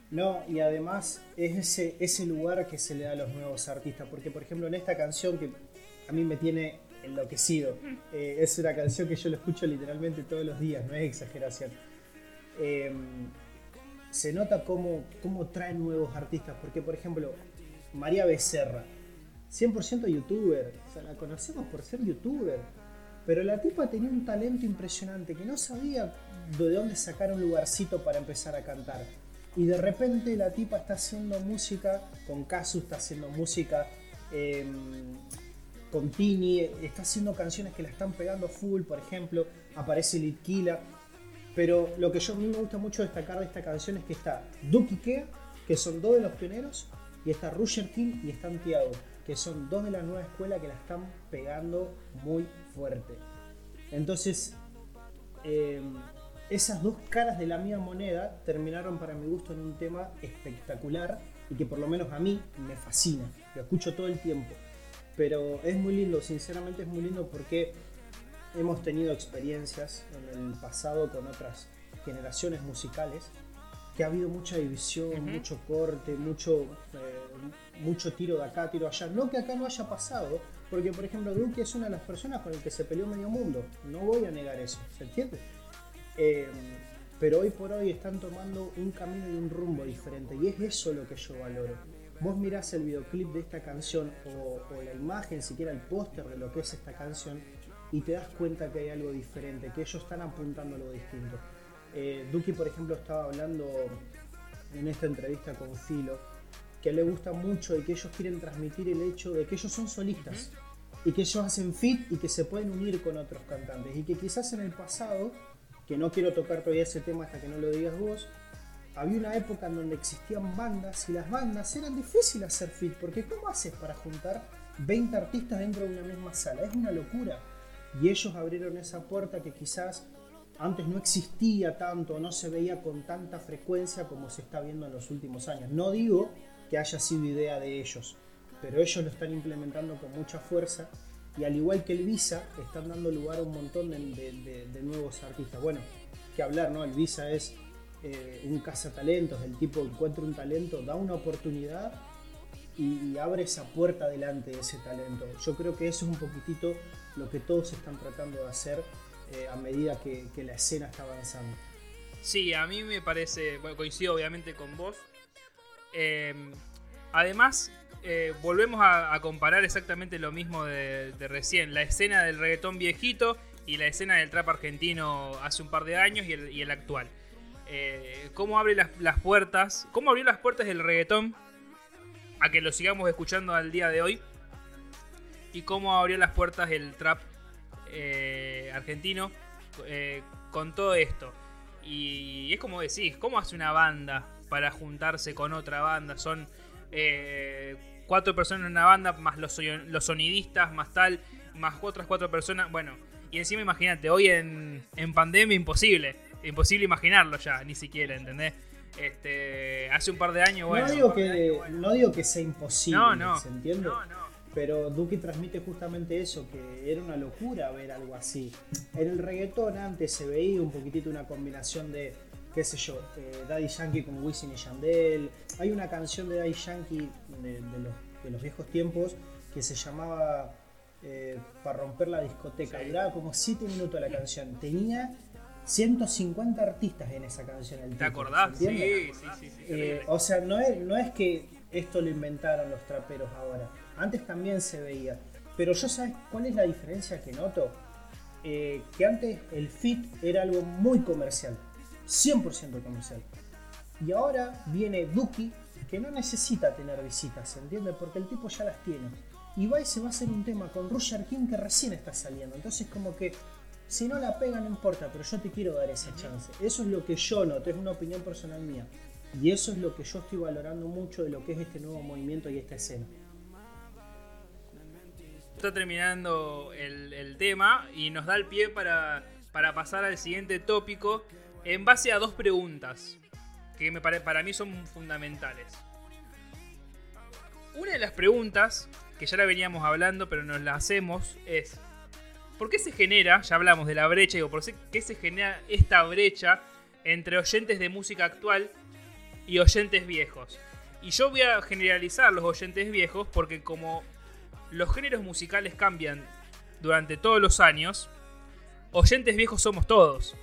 No, y además es ese, ese lugar que se le da a los nuevos artistas, porque por ejemplo en esta canción que a mí me tiene enloquecido, eh, es una canción que yo lo escucho literalmente todos los días, no es exageración. Eh, se nota cómo, cómo traen nuevos artistas. Porque, por ejemplo, María Becerra, 100% youtuber, o sea, la conocemos por ser youtuber. Pero la tipa tenía un talento impresionante que no sabía de dónde sacar un lugarcito para empezar a cantar. Y de repente la tipa está haciendo música, con Casu está haciendo música em, Contini está haciendo canciones que la están pegando full, por ejemplo, aparece Litkila. Pero lo que a mí me gusta mucho destacar de esta canción es que está Duki Kea, que son dos de los pioneros, y está Rusher King y está Tiago, que son dos de la nueva escuela que la están pegando muy fuerte. Entonces, eh, esas dos caras de la misma moneda terminaron para mi gusto en un tema espectacular y que por lo menos a mí me fascina, lo escucho todo el tiempo. Pero es muy lindo, sinceramente es muy lindo porque hemos tenido experiencias en el pasado con otras generaciones musicales que ha habido mucha división, mucho corte, mucho, eh, mucho tiro de acá, tiro allá. No que acá no haya pasado, porque por ejemplo Duque es una de las personas con el que se peleó medio mundo. No voy a negar eso, ¿se entiende? Eh, pero hoy por hoy están tomando un camino y un rumbo diferente y es eso lo que yo valoro. Vos mirás el videoclip de esta canción o, la imagen, siquiera el póster de lo que es esta canción y te das cuenta que hay algo diferente, que ellos están apuntando a algo distinto. Eh, Duki, por ejemplo, estaba hablando en esta entrevista con Filo que le gusta mucho y que ellos quieren transmitir el hecho de que ellos son solistas y que ellos hacen fit y que se pueden unir con otros cantantes y que quizás en el pasado que no quiero tocar todavía ese tema hasta que no lo digas vos, había una época en donde existían bandas y las bandas eran difíciles hacer fit, porque ¿cómo haces para juntar 20 artistas dentro de una misma sala? Es una locura. Y ellos abrieron esa puerta que quizás antes no existía tanto, no se veía con tanta frecuencia como se está viendo en los últimos años. No digo que haya sido idea de ellos, pero ellos lo están implementando con mucha fuerza y al igual que el Visa, están dando lugar a un montón de, nuevos artistas. Bueno, que hablar, ¿no? El Visa es eh, un cazatalentos, el tipo encuentra un talento, da una oportunidad y, abre esa puerta delante de ese talento. Yo creo que eso es un poquitito lo que todos están tratando de hacer eh, a medida que, la escena está avanzando. Sí, a mí me parece, bueno, coincido obviamente con vos. Eh, además, eh, volvemos a, comparar exactamente lo mismo de, recién. La escena del reggaetón viejito y la escena del trap argentino hace un par de años y el, actual. Eh, ¿Cómo abre las, puertas? ¿Cómo abrió las puertas del reggaetón a que lo sigamos escuchando al día de hoy? ¿Y cómo abrió las puertas el trap eh, argentino con todo esto? Y es como decís, ¿cómo hace una banda para juntarse con otra banda? Son eh, cuatro personas en una banda, más los, los sonidistas, más tal, más otras cuatro personas. Bueno, y encima imagínate, hoy en, pandemia imposible. Imposible imaginarlo ya, ni siquiera, ¿entendés? Este, hace un par de años, bueno. No digo que, no digo que sea imposible, no, no, ¿se entiende? No, no. Pero Duki transmite justamente eso, que era una locura ver algo así. En el reggaetón antes se veía un poquitito una combinación de qué sé yo, eh, Daddy Yankee con Wisin y Yandel. Hay una canción de Daddy Yankee de, los, viejos tiempos que se llamaba eh, Para romper la discoteca. Duraba como 7 minutos la canción. Tenía 150 artistas en esa canción. ¿Te acordás? Sí, sí, sí. Eh, o sea, no es, no es que esto lo inventaron los traperos ahora. Antes también se veía. Pero yo sabes cuál es la diferencia que noto. que antes el fit era algo muy comercial. 100% comercial. Y ahora viene Duki, que no necesita tener visitas, ¿se entiende? Porque el tipo ya las tiene. Y va y se va a hacer un tema con Roger King que recién está saliendo. Entonces como que si no la pega no importa, pero yo te quiero dar esa chance. Eso es lo que yo noto, es una opinión personal mía. Y eso es lo que yo estoy valorando mucho de lo que es este nuevo movimiento y esta escena. Está terminando el, tema y nos da el pie para, para pasar al siguiente tópico en base a dos preguntas que me para mí son fundamentales. Una de las preguntas, que ya la veníamos hablando, pero nos la hacemos, es ¿por qué se genera, ya hablamos de la brecha, digo, ¿por qué se genera esta brecha entre oyentes de música actual y oyentes viejos? Y yo voy a generalizar los oyentes viejos porque como los géneros musicales cambian durante todos los años, oyentes viejos somos todos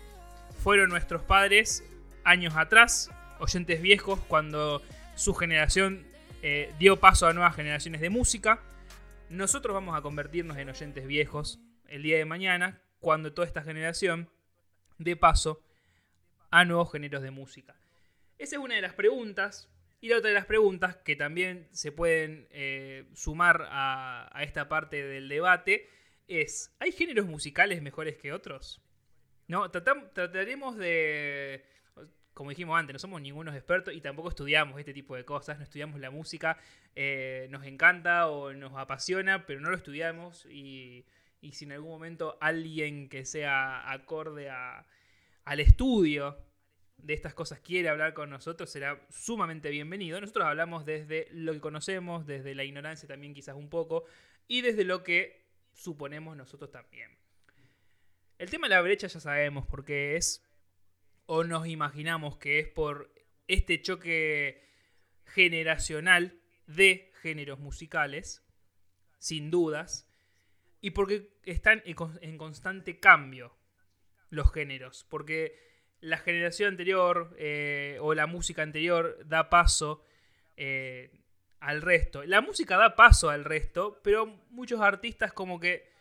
fueron nuestros padres años atrás, oyentes viejos, cuando su generación eh, dio paso a nuevas generaciones de música. Nosotros vamos a convertirnos en oyentes viejos el día de mañana, cuando toda esta generación dé paso a nuevos géneros de música. Esa es una de las preguntas. Y la otra de las preguntas, que también se pueden eh, sumar a, a esta parte del debate, es, ¿hay géneros musicales mejores que otros? No, tratam- trataremos de, como dijimos antes, no somos ningunos expertos y tampoco estudiamos este tipo de cosas, no estudiamos la música, eh, nos encanta o nos apasiona, pero no lo estudiamos y, y si en algún momento alguien que sea acorde a- al estudio de estas cosas quiere hablar con nosotros, será sumamente bienvenido. Nosotros hablamos desde lo que conocemos, desde la ignorancia también quizás un poco, y desde lo que suponemos nosotros también. El tema de la brecha ya sabemos, porque es, o nos imaginamos que es por este choque generacional de géneros musicales, sin dudas, y porque están en con- en constante cambio los géneros, porque la generación anterior eh, o la música anterior da paso eh, al resto. La música da paso al resto, pero muchos artistas como que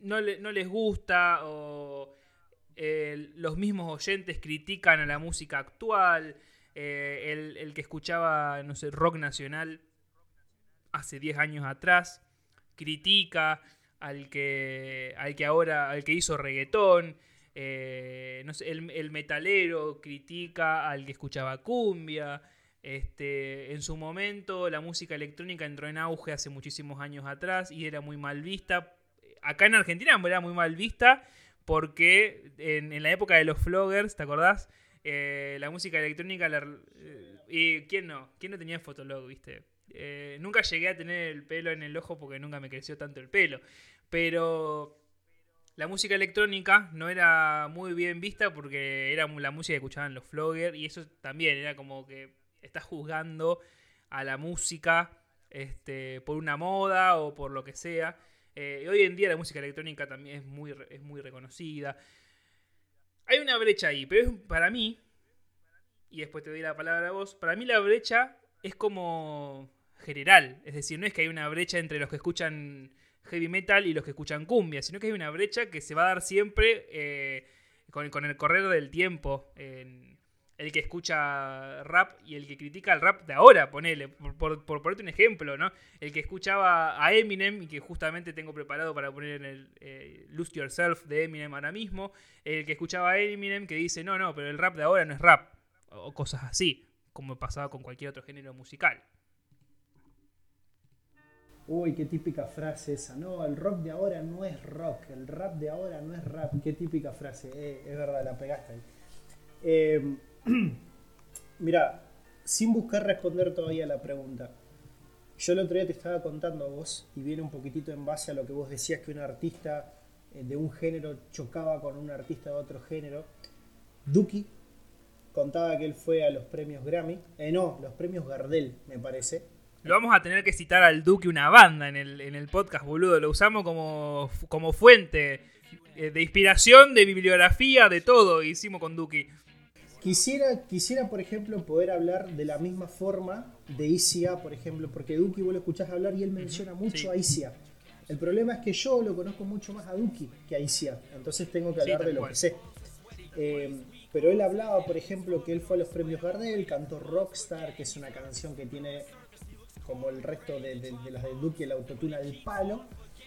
no, le- no les gusta o eh, los mismos oyentes critican a la música actual. eh, el, el que escuchaba, no sé, rock nacional hace 10 años atrás critica al que, al que ahora, al que hizo reggaetón. eh, no sé, el, el metalero critica al que escuchaba cumbia. Este, en su momento la música electrónica entró en auge hace muchísimos años atrás y era muy mal vista. Acá en Argentina era muy mal vista porque en, la época de los floggers, ¿te acordás? Eh, la música electrónica... la- eh, ¿Y quién no? ¿Quién no tenía Fotolog, viste? Eh, nunca llegué a tener el pelo en el ojo porque nunca me creció tanto el pelo. Pero la música electrónica no era muy bien vista porque era la música que escuchaban los floggers y eso también era como que estás juzgando a la música este, por una moda o por lo que sea. Eh, hoy en día la música electrónica también es muy, es muy reconocida. Hay una brecha ahí, pero es, para mí, y después te doy la palabra a vos, para mí la brecha es como general. Es decir, no es que hay una brecha entre los que escuchan heavy metal y los que escuchan cumbia, sino que hay una brecha que se va a dar siempre eh, con, con el correr del tiempo. El que escucha rap y el que critica el rap de ahora, ponele, por, por, por ponerte un ejemplo, ¿no? El que escuchaba a Eminem y que justamente tengo preparado para poner en el eh, Lose Yourself de Eminem ahora mismo, el que escuchaba a Eminem que dice, no, no, pero el rap de ahora no es rap, o cosas así, como pasaba con cualquier otro género musical. Uy, qué típica frase esa. No, el rock de ahora no es rock. El rap de ahora no es rap. Qué típica frase. Eh, es verdad, la pegaste ahí. Eh, (clears throat) mira, sin buscar responder todavía la pregunta. Yo el otro día te estaba contando a vos, y viene un poquitito en base a lo que vos decías que un artista eh, de un género chocaba con un artista de otro género. Duki contaba que él fue a los premios Grammy. Eh, no, los premios Gardel, me parece. Lo vamos a tener que citar al Duque una banda en el, en el podcast, boludo. Lo usamos como, como fuente eh, de inspiración, de bibliografía, de todo. Hicimos con Duki. Quisiera, quisiera, por ejemplo, poder hablar de la misma forma de ICA, por ejemplo, porque Duki vos lo escuchás hablar y él menciona mucho sí. a ICA. El problema es que yo lo conozco mucho más a Duki que a ICA, entonces tengo que hablar de lo cual. que sé. Eh, pero él hablaba, por ejemplo, que él fue a los premios Gardel, cantó Rockstar, que es una canción que tiene, como el resto de, de- de las de Duki, el autotune del palo.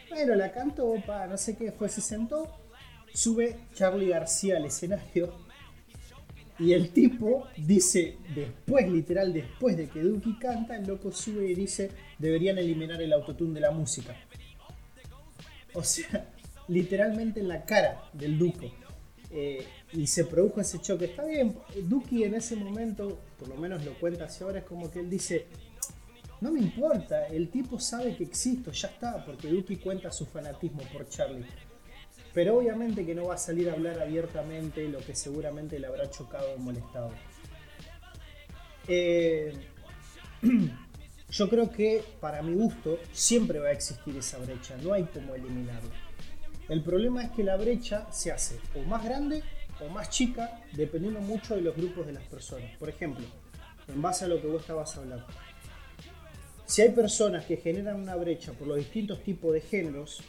Bueno, la cantó, pa, no sé qué, fue, se sentó, sube Charlie García al escenario y el tipo dice, después, literal, después de que Duki canta, el loco sube y dice, deberían eliminar el autotune de la música. O sea, (laughs) literalmente en la cara del Duco. Eh, y se produjo ese choque. Está bien, Duki en ese momento, por lo menos lo cuenta hacia ahora, es como que él dice, no me importa, el tipo sabe que existo, ya está, porque Duki cuenta su fanatismo por Charlie. Pero obviamente que no va a salir a hablar abiertamente lo que seguramente le habrá chocado o molestado. Eh, (clears throat) yo creo que para mi gusto siempre va a existir esa brecha, no hay como eliminarla. El problema es que la brecha se hace o más grande o más chica dependiendo mucho de los grupos de las personas. Por ejemplo, en base a lo que vos estabas hablando. Si hay personas que generan una brecha por los distintos tipos de géneros,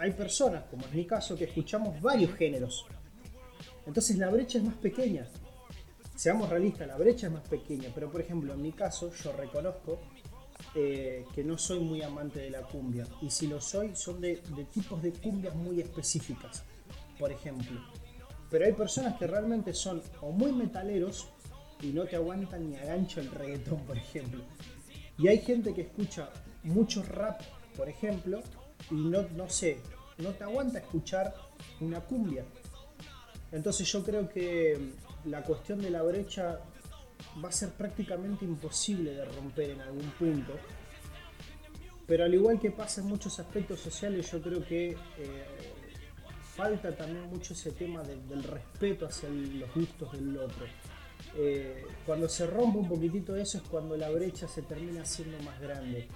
hay personas, como en mi caso, que escuchamos varios géneros. Entonces la brecha es más pequeña. seamos realistas, la brecha es más pequeña, pero por ejemplo, en mi caso, yo reconozco eh, que no soy muy amante de la cumbia. Y si lo soy, son de, tipos de cumbias muy específicas, por ejemplo. Pero hay personas que realmente son o muy metaleros y no te aguantan ni a gancho el reggaetón, por ejemplo. Y hay gente que escucha mucho rap, por ejemplo, y no, no sé, no te aguanta escuchar una cumbia. Entonces yo creo que la cuestión de la brecha va a ser prácticamente imposible de romper en algún punto. Pero al igual que pasa en muchos aspectos sociales, yo creo que eh, falta también mucho ese tema del respeto hacia los gustos del otro. Eh, cuando se rompe un poquitito eso es cuando la brecha se termina siendo más grande.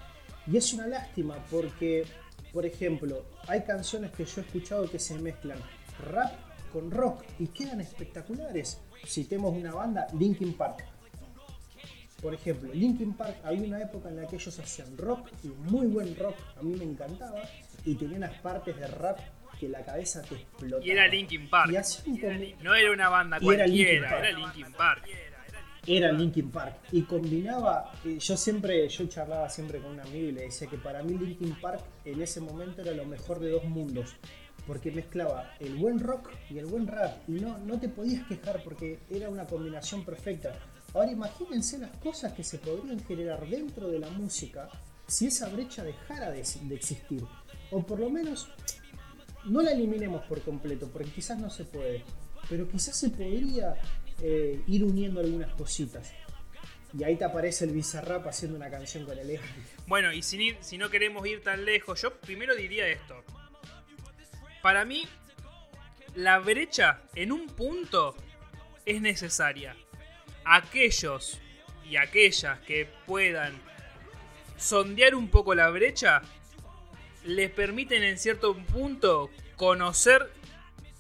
Y es una lástima porque, por ejemplo, hay canciones que yo he escuchado que se mezclan rap con rock y quedan espectaculares. Citemos una banda, Linkin Park. Por ejemplo, Linkin Park había una época en la que ellos hacían rock y muy buen rock, a mí me encantaba, y tenía unas partes de rap que la cabeza te explotaba. Y era Linkin Park. no era una banda cualquiera, era Linkin Park. Era Linkin Park. Y combinaba, eh, yo siempre, yo charlaba siempre con un amigo y le decía que para mí Linkin Park en ese momento era lo mejor de dos mundos. Porque mezclaba el buen rock y el buen rap. Y no, no te podías quejar porque era una combinación perfecta. Ahora imagínense las cosas que se podrían generar dentro de la música si esa brecha dejara de, de existir. O por lo menos no la eliminemos por completo, porque quizás no se puede, pero quizás se podría eh, ir uniendo algunas cositas. Y ahí te aparece el Bizarrap haciendo una canción con el Bueno, y si, si no queremos ir tan lejos, yo primero diría esto. Para mí, la brecha en un punto es necesaria. Aquellos y aquellas que puedan sondear un poco la brecha les permiten en cierto punto conocer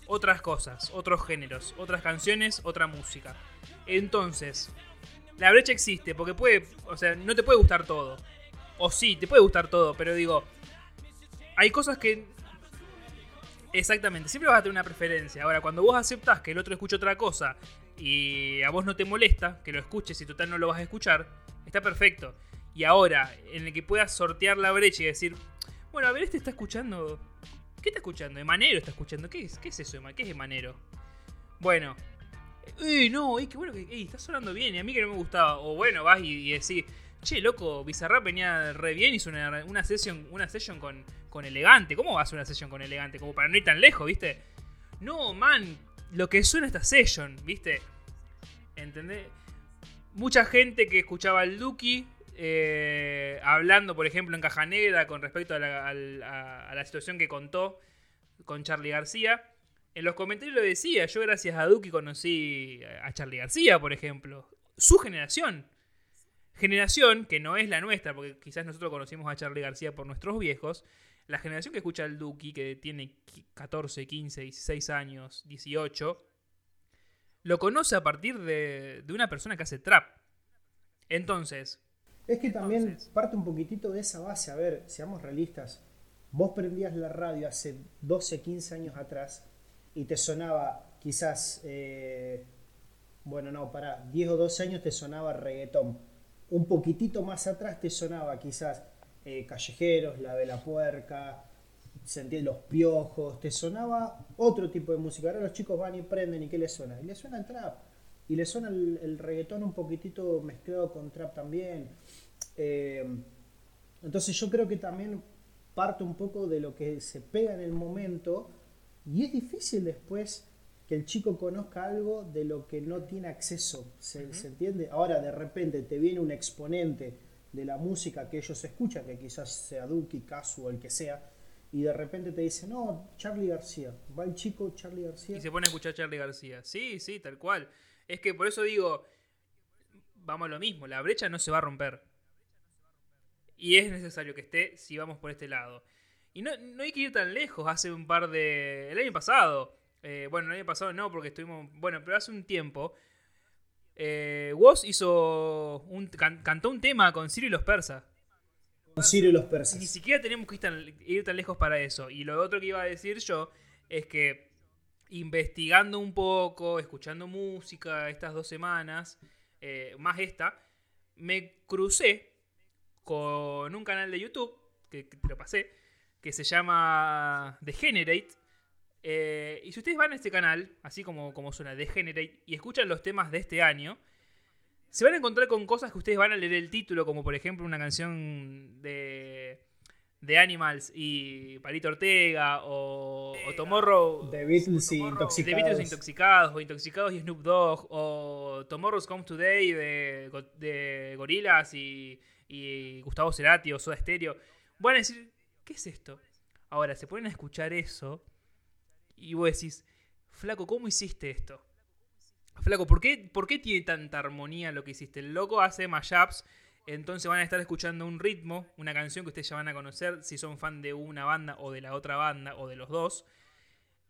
otras cosas, otros géneros, otras canciones, otra música. Entonces, la brecha existe porque puede, o sea, no te puede gustar todo. O sí, te puede gustar todo, pero digo, hay cosas que Exactamente, siempre vas a tener una preferencia. Ahora, cuando vos aceptás que el otro escuche otra cosa y a vos no te molesta que lo escuches y total no lo vas a escuchar, está perfecto. Y ahora, en el que puedas sortear la brecha y decir, bueno, a ver, este está escuchando. ¿Qué está escuchando? Emanero está escuchando. ¿Qué es, qué es eso? ¿Qué es Emanero? Bueno. Uy, no, qué bueno que está sonando bien. Y a mí que no me gustaba. O bueno, vas y, decís, che, loco, Bizarrap venía re bien, hizo una, una session, una session con, con elegante. ¿Cómo va a una session con elegante? Como para no ir tan lejos, ¿viste? No, man, lo que suena esta session, ¿viste? ¿Entendés? Mucha gente que escuchaba el Duki eh, hablando, por ejemplo, en Caja Negra con respecto a la, situación que contó con Charlie García. En los comentarios lo decía, yo gracias a Duki conocí a Charlie García, por ejemplo. Su generación. Generación que no es la nuestra, porque quizás nosotros conocimos a Charlie García por nuestros viejos. La generación que escucha al Duki, que tiene 14, 15, 16 años, 18, lo conoce a partir de, de una persona que hace trap. Entonces, es que también parte un poquitito de esa base. A ver, seamos realistas. Vos prendías la radio hace 12, 15 años atrás y te sonaba quizás, eh, bueno, no, para 10 o 12 años te sonaba reggaetón. Un poquitito más atrás te sonaba quizás eh, Callejeros, La de la Puerca, los piojos, te sonaba otro tipo de música. Ahora los chicos van y prenden y ¿qué les suena? Y les suena el trap. Y le suena el, reggaetón un poquitito mezclado con trap también. Eh, entonces yo creo que también parte un poco de lo que se pega en el momento y es difícil después que el chico conozca algo de lo que no tiene acceso. ¿Se, entiende? Ahora de repente te viene un exponente de la música que ellos escuchan, que quizás sea Duki, Casu o el que sea, y de repente te dice, no, Charlie García. Va el chico Charlie García. Y se pone a escuchar Charlie García. Sí, sí, tal cual. Es que por eso digo, vamos a lo mismo, la brecha no se va a romper. Y es necesario que esté si vamos por este lado. Y no, hay que ir tan lejos, hace un par de... El año pasado, eh, bueno, el año pasado no, porque estuvimos... Bueno, pero hace un tiempo, eh, Woz hizo un, cantó un tema con Ciro y los persas. Con Ciro y los persas. Ni siquiera tenemos que ir tan, ir tan lejos para eso. Y lo otro que iba a decir yo es que investigando un poco, escuchando música estas dos semanas, eh, más esta, me crucé con un canal de YouTube, que, te lo pasé, que se llama Degenerate. Eh, y si ustedes van a este canal, así como, como suena Degenerate, y escuchan los temas de este año, se van a encontrar con cosas que ustedes van a leer el título, como por ejemplo una canción de, de Animals y Palito Ortega, o, o Tomorrow. The Beatles y The Intoxicados. Beatles Intoxicados, o Intoxicados y Snoop Dogg, o Tomorrow's Come Today de, de Gorillaz y, y Gustavo Cerati o Soda Stereo. Van a decir, ¿qué es esto? Ahora, se ponen a escuchar eso y vos decís, Flaco, ¿cómo hiciste esto? Flaco, ¿por qué, ¿por qué tiene tanta armonía lo que hiciste? El loco hace mashups, entonces van a estar escuchando un ritmo, una canción que ustedes ya van a conocer si son fan de una banda o de la otra banda o de los dos.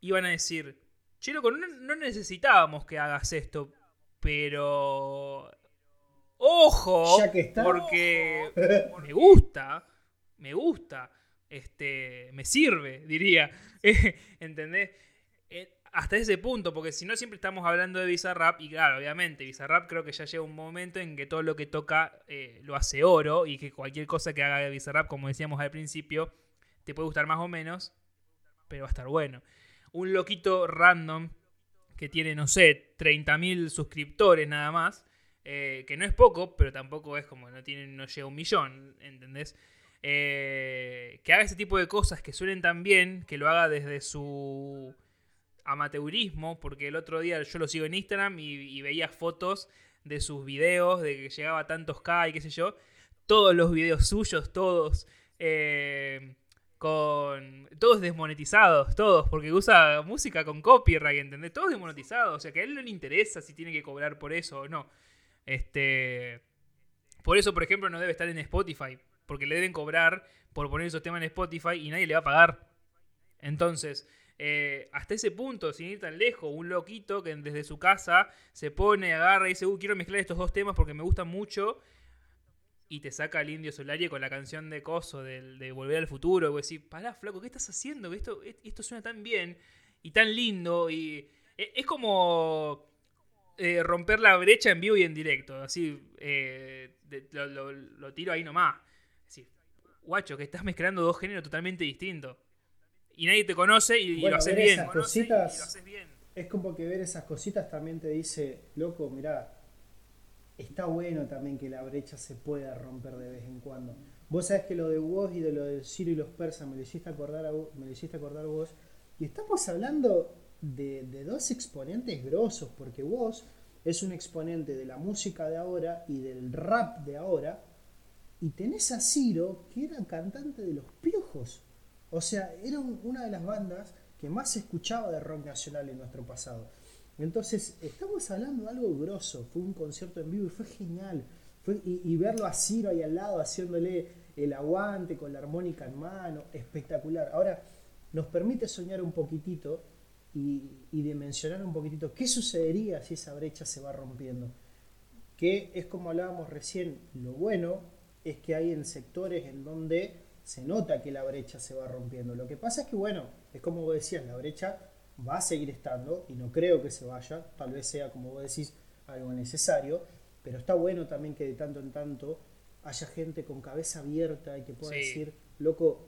Y van a decir, che, loco, no, no necesitábamos que hagas esto, pero... ¡Ojo! Ya que está. Porque me gusta, me gusta, este, me sirve, diría. (laughs) ¿Entendés? Hasta ese punto, porque si no siempre estamos hablando de Bizarrap, y claro, obviamente, Bizarrap creo que ya llega un momento en que todo lo que toca eh, lo hace oro, y que cualquier cosa que haga de Bizarrap, como decíamos al principio, te puede gustar más o menos, pero va a estar bueno. Un loquito random que tiene, no sé, 30.000 suscriptores nada más, eh, que no es poco, pero tampoco es como no, tiene, no llega un millón, ¿entendés? Eh, que haga ese tipo de cosas que suenen tan bien, que lo haga desde su amateurismo, porque el otro día yo lo sigo en Instagram y, y veía fotos de sus videos, de que llegaba a tantos K y qué sé yo, todos los videos suyos, todos, eh, con todos desmonetizados, todos, porque usa música con copyright, ¿entendés? Todos desmonetizados, o sea que a él no le interesa si tiene que cobrar por eso o no. Este, por eso, por ejemplo, no debe estar en Spotify, porque le deben cobrar por poner esos temas en Spotify y nadie le va a pagar. Entonces, eh, hasta ese punto, sin ir tan lejos, un loquito que desde su casa se pone, agarra y dice, uh, quiero mezclar estos dos temas porque me gustan mucho. Y te saca al Indio Solari con la canción de Coso, del- de, Volver al Futuro. Y decís, pará, flaco, ¿qué estás haciendo? Esto, esto suena tan bien y tan lindo. Y e- es como eh, romper la brecha en vivo y en directo. Así, eh, de- lo, lo- tiro ahí nomás. Guacho, que estás mezclando dos géneros totalmente distintos. Y nadie te conoce y, Bueno, lo haces ver bien. esas y- lo haces bien. Es como que ver esas cositas también te dice, loco, mirá, está bueno también que la brecha se pueda romper de vez en cuando. Vos sabés que lo de vos y de lo de Ciro y los persas me lo hiciste acordar, a vos, me lo hiciste acordar vos. Y estamos hablando de, de dos exponentes grosos, porque vos es un exponente de la música de ahora y del rap de ahora. Y tenés a Ciro, que era cantante de Los Piojos. O sea, era un- una de las bandas que más se escuchaba de rock nacional en nuestro pasado. Entonces, estamos hablando de algo grosso. Fue un concierto en vivo y fue genial. Y verlo a Ciro ahí al lado haciéndole el aguante con la armónica en mano, espectacular. Ahora, nos permite soñar un poquitito y, y dimensionar un poquitito qué sucedería si esa brecha se va rompiendo que es como hablábamos recién, lo bueno es que hay en sectores en donde se nota que la brecha se va rompiendo. Lo que pasa es que, bueno, es como vos decías, la brecha va a seguir estando y no creo que se vaya, tal vez sea, como vos decís, algo necesario, pero está bueno también que de tanto en tanto haya gente con cabeza abierta y que pueda Sí. decir, loco,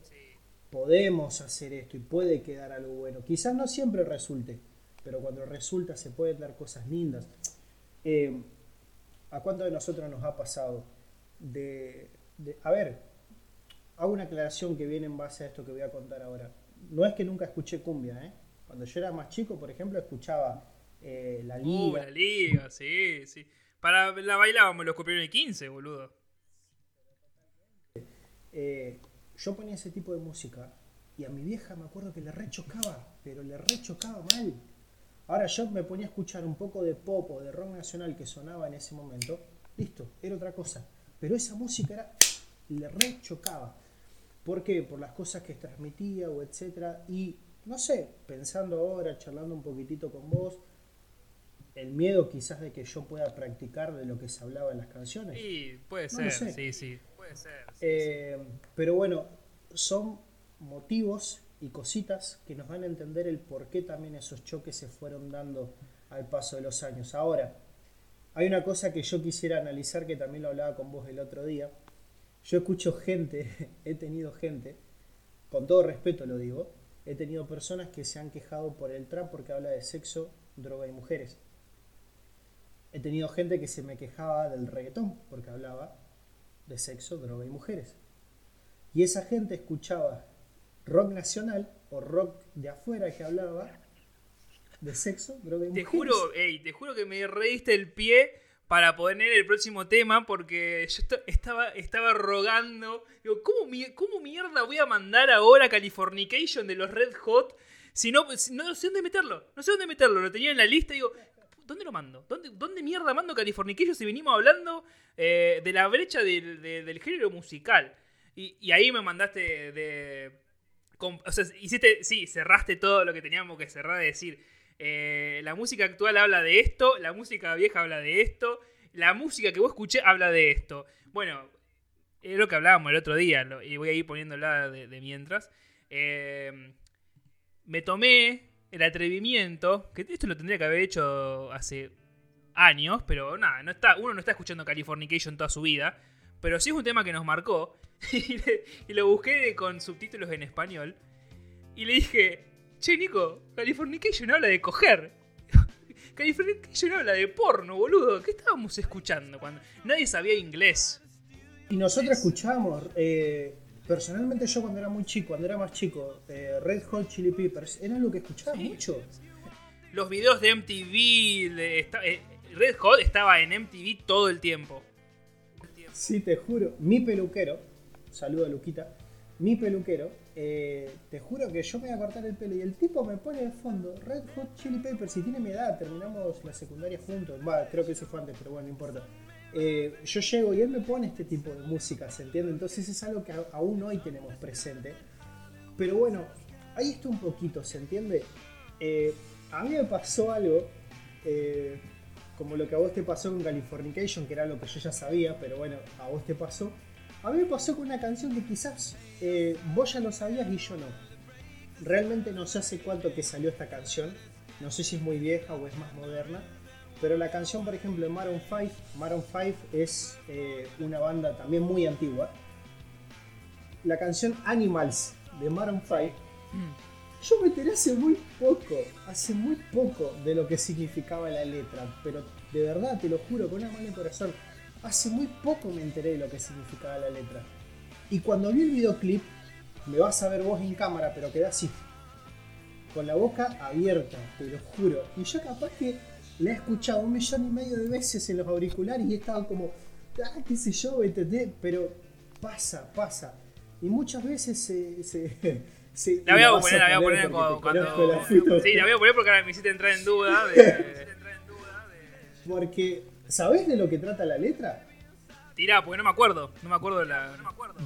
podemos hacer esto y puede quedar algo bueno. Quizás no siempre resulte, pero cuando resulta se pueden dar cosas lindas. Eh, ¿A cuánto de nosotros nos ha pasado? De, de- a ver, hago una aclaración que viene en base a esto que voy a contar ahora. No es que nunca escuché cumbia, ¿eh? Cuando yo era más chico, por ejemplo, escuchaba eh, La Uh, Liga. la liga, sí, sí. Para la bailábamos los copiaron el 15, boludo. Eh, yo ponía ese tipo de música y a mi vieja me acuerdo que le rechocaba, pero le rechocaba mal. Ahora yo me ponía a escuchar un poco de pop o de rock nacional que sonaba en ese momento, listo, era otra cosa. Pero esa música era, le rechocaba. ¿Por qué? Por las cosas que transmitía o etcétera. Y no sé, pensando ahora, charlando un poquitito con vos, el miedo quizás de que yo pueda practicar de lo que se hablaba en las canciones. Sí, puede No ser, sé. sí, sí. Puede ser. sí, Eh, pero bueno, son motivos y cositas que nos van a entender el por qué también esos choques se fueron dando al paso de los años. Ahora, hay una cosa que yo quisiera analizar que también lo hablaba con vos el otro día. Yo escucho gente, (laughs) he tenido gente, con todo respeto lo digo, he tenido personas que se han quejado por el trap porque habla de sexo, droga y mujeres. He tenido gente que se me quejaba del reggaetón porque hablaba de sexo, droga y mujeres. Y esa gente escuchaba rock nacional o rock de afuera que hablaba de sexo, droga y Te mujeres. juro, ey, te juro que me reíste el pie para poner el próximo tema porque yo est- estaba, estaba rogando. Digo, ¿cómo, ¿cómo mierda voy a mandar ahora Californication de los Red Hot? Si no, no sé dónde meterlo. No sé dónde meterlo. Lo tenía en la lista y digo, ¿dónde lo mando? ¿Dónde, dónde mierda mando Californication si venimos hablando eh, de la brecha del, de- del género musical? Y, y ahí me mandaste de... o sea, hiciste, sí, cerraste todo lo que teníamos que cerrar de decir. Eh, la música actual habla de esto, la música vieja habla de esto, la música que vos escuché habla de esto. Bueno, es lo que hablábamos el otro día, y voy a ir poniéndola de, de mientras. Eh, me tomé el atrevimiento, que esto lo tendría que haber hecho hace años, pero nada, no está, uno no está escuchando Californication toda su vida, pero sí es un tema que nos marcó, (laughs) y, y lo busqué con subtítulos en español, y le dije, che Nico, Californication habla de coger. (laughs) Californication habla de porno, boludo. ¿Qué estábamos escuchando cuando nadie sabía inglés? Y nosotros escuchábamos, eh, personalmente yo cuando era muy chico, cuando era más chico, eh, Red Hot Chili Peppers, era lo que escuchaba Sí. mucho. Los videos de MTV, de- esta- eh, Red Hot estaba en MTV todo el tiempo. Sí, te juro. Mi peluquero, saludo a Luquita, mi peluquero, eh, te juro que yo me voy a cortar el pelo y el tipo me pone de fondo Red Hot Chili Peppers y tiene mi edad, terminamos la secundaria juntos. Va, creo que eso fue antes, pero bueno, no importa. Eh, yo llego y él me pone este tipo de música, ¿se entiende? Entonces es algo que aún hoy tenemos presente. Pero bueno, ahí está un poquito, ¿se entiende? Eh, a mí me pasó algo, como lo que a vos te pasó con Californication, que era lo que yo ya sabía, pero bueno, a vos te pasó. A mí me pasó con una canción que quizás eh, vos ya lo sabías y yo no. Realmente no sé hace cuánto que salió esta canción, no sé si es muy vieja o es más moderna, pero la canción, por ejemplo, de Maroon 5, Maroon 5 es eh, una banda también muy antigua. La canción Animals de Maroon 5 yo me enteré hace muy poco, hace muy poco de lo que significaba la letra, pero de verdad, te lo juro, con una mano en corazón, hace muy poco me enteré de lo que significaba la letra. Y cuando vi el videoclip, me vas a ver vos en cámara, pero quedé así, con la boca abierta, te lo juro. Y yo capaz que la he escuchado un millón y medio de veces en los auriculares y he estado como, ah, qué sé yo, ¿entendés? Pero pasa, pasa. Y muchas veces se... se- (laughs) se- La voy a poner, la voy a poner cuando. la sí, la voy a poner porque ahora me hiciste entrar en duda. De... (laughs) Porque, ¿sabés de lo que trata la letra? Tirá, porque no me acuerdo. No me acuerdo de la.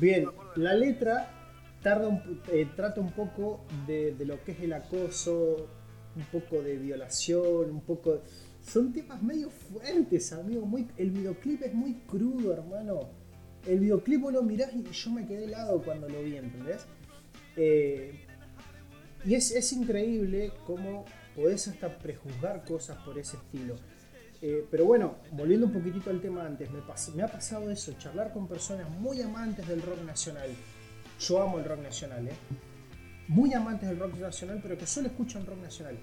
Bien, la letra tarda un eh, trata un poco de, de lo que es el acoso, un poco de violación, un poco... Son temas medio fuertes, amigo. Muy, el videoclip es muy crudo, hermano. El videoclip vos lo mirás y yo me quedé helado cuando lo vi, ¿entendés? Eh, y es, es increíble cómo podés hasta prejuzgar cosas por ese estilo. Eh, pero bueno, volviendo un poquitito al tema antes, me, ha pasado eso, charlar con personas muy amantes del rock nacional. Yo amo el rock nacional, ¿eh? Muy amantes del rock nacional, pero que solo escuchan rock nacional.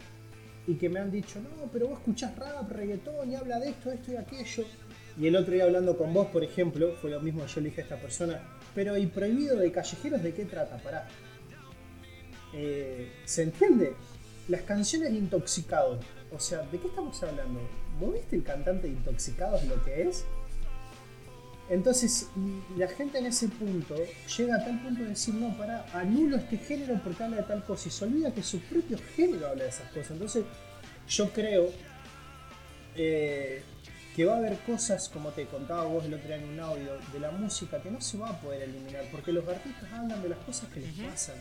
Y que me han dicho, no, pero vos escuchás rap, reggaetón y habla de esto, esto y aquello. Y el otro día hablando con vos, por ejemplo, fue lo mismo que yo le dije a esta persona, pero ¿y prohibido de callejeros de qué trata? Pará. Eh, ¿Se entiende? Las canciones Intoxicados. O sea, ¿de qué estamos hablando? ¿Vos viste el cantante de Intoxicados lo que es? Entonces, la gente en ese punto llega a tal punto de decir, no, para, anulo este género porque habla de tal cosa y se olvida que su propio género habla de esas cosas. Entonces, yo creo eh, que va a haber cosas, como te contaba vos el otro día en un audio, de la música que no se va a poder eliminar, porque los artistas hablan de las cosas que les pasan,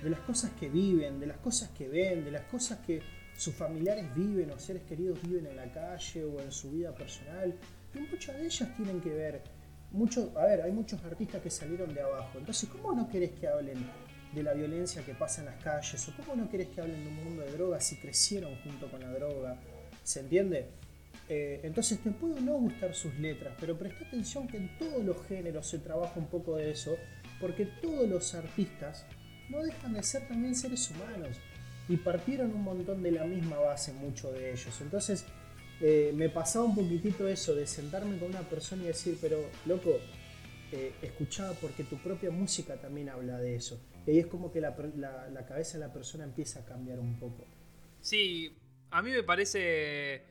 de las cosas que viven, de las cosas que ven, de las cosas que sus familiares viven o seres queridos viven en la calle o en su vida personal. Y muchas de ellas tienen que ver. Mucho, a ver, hay muchos artistas que salieron de abajo. Entonces, ¿cómo no querés que hablen de la violencia que pasa en las calles? ¿O cómo no querés que hablen de un mundo de drogas si crecieron junto con la droga? ¿Se entiende? Eh, entonces te puede no gustar sus letras, pero presta atención que en todos los géneros se trabaja un poco de eso, porque todos los artistas no dejan de ser también seres humanos y partieron un montón de la misma base, muchos de ellos. Entonces eh, me pasaba un poquitito eso de sentarme con una persona y decir, pero loco, eh, escuchaba porque tu propia música también habla de eso. Y es como que la, cabeza de la persona empieza a cambiar un poco. Sí, a mí me parece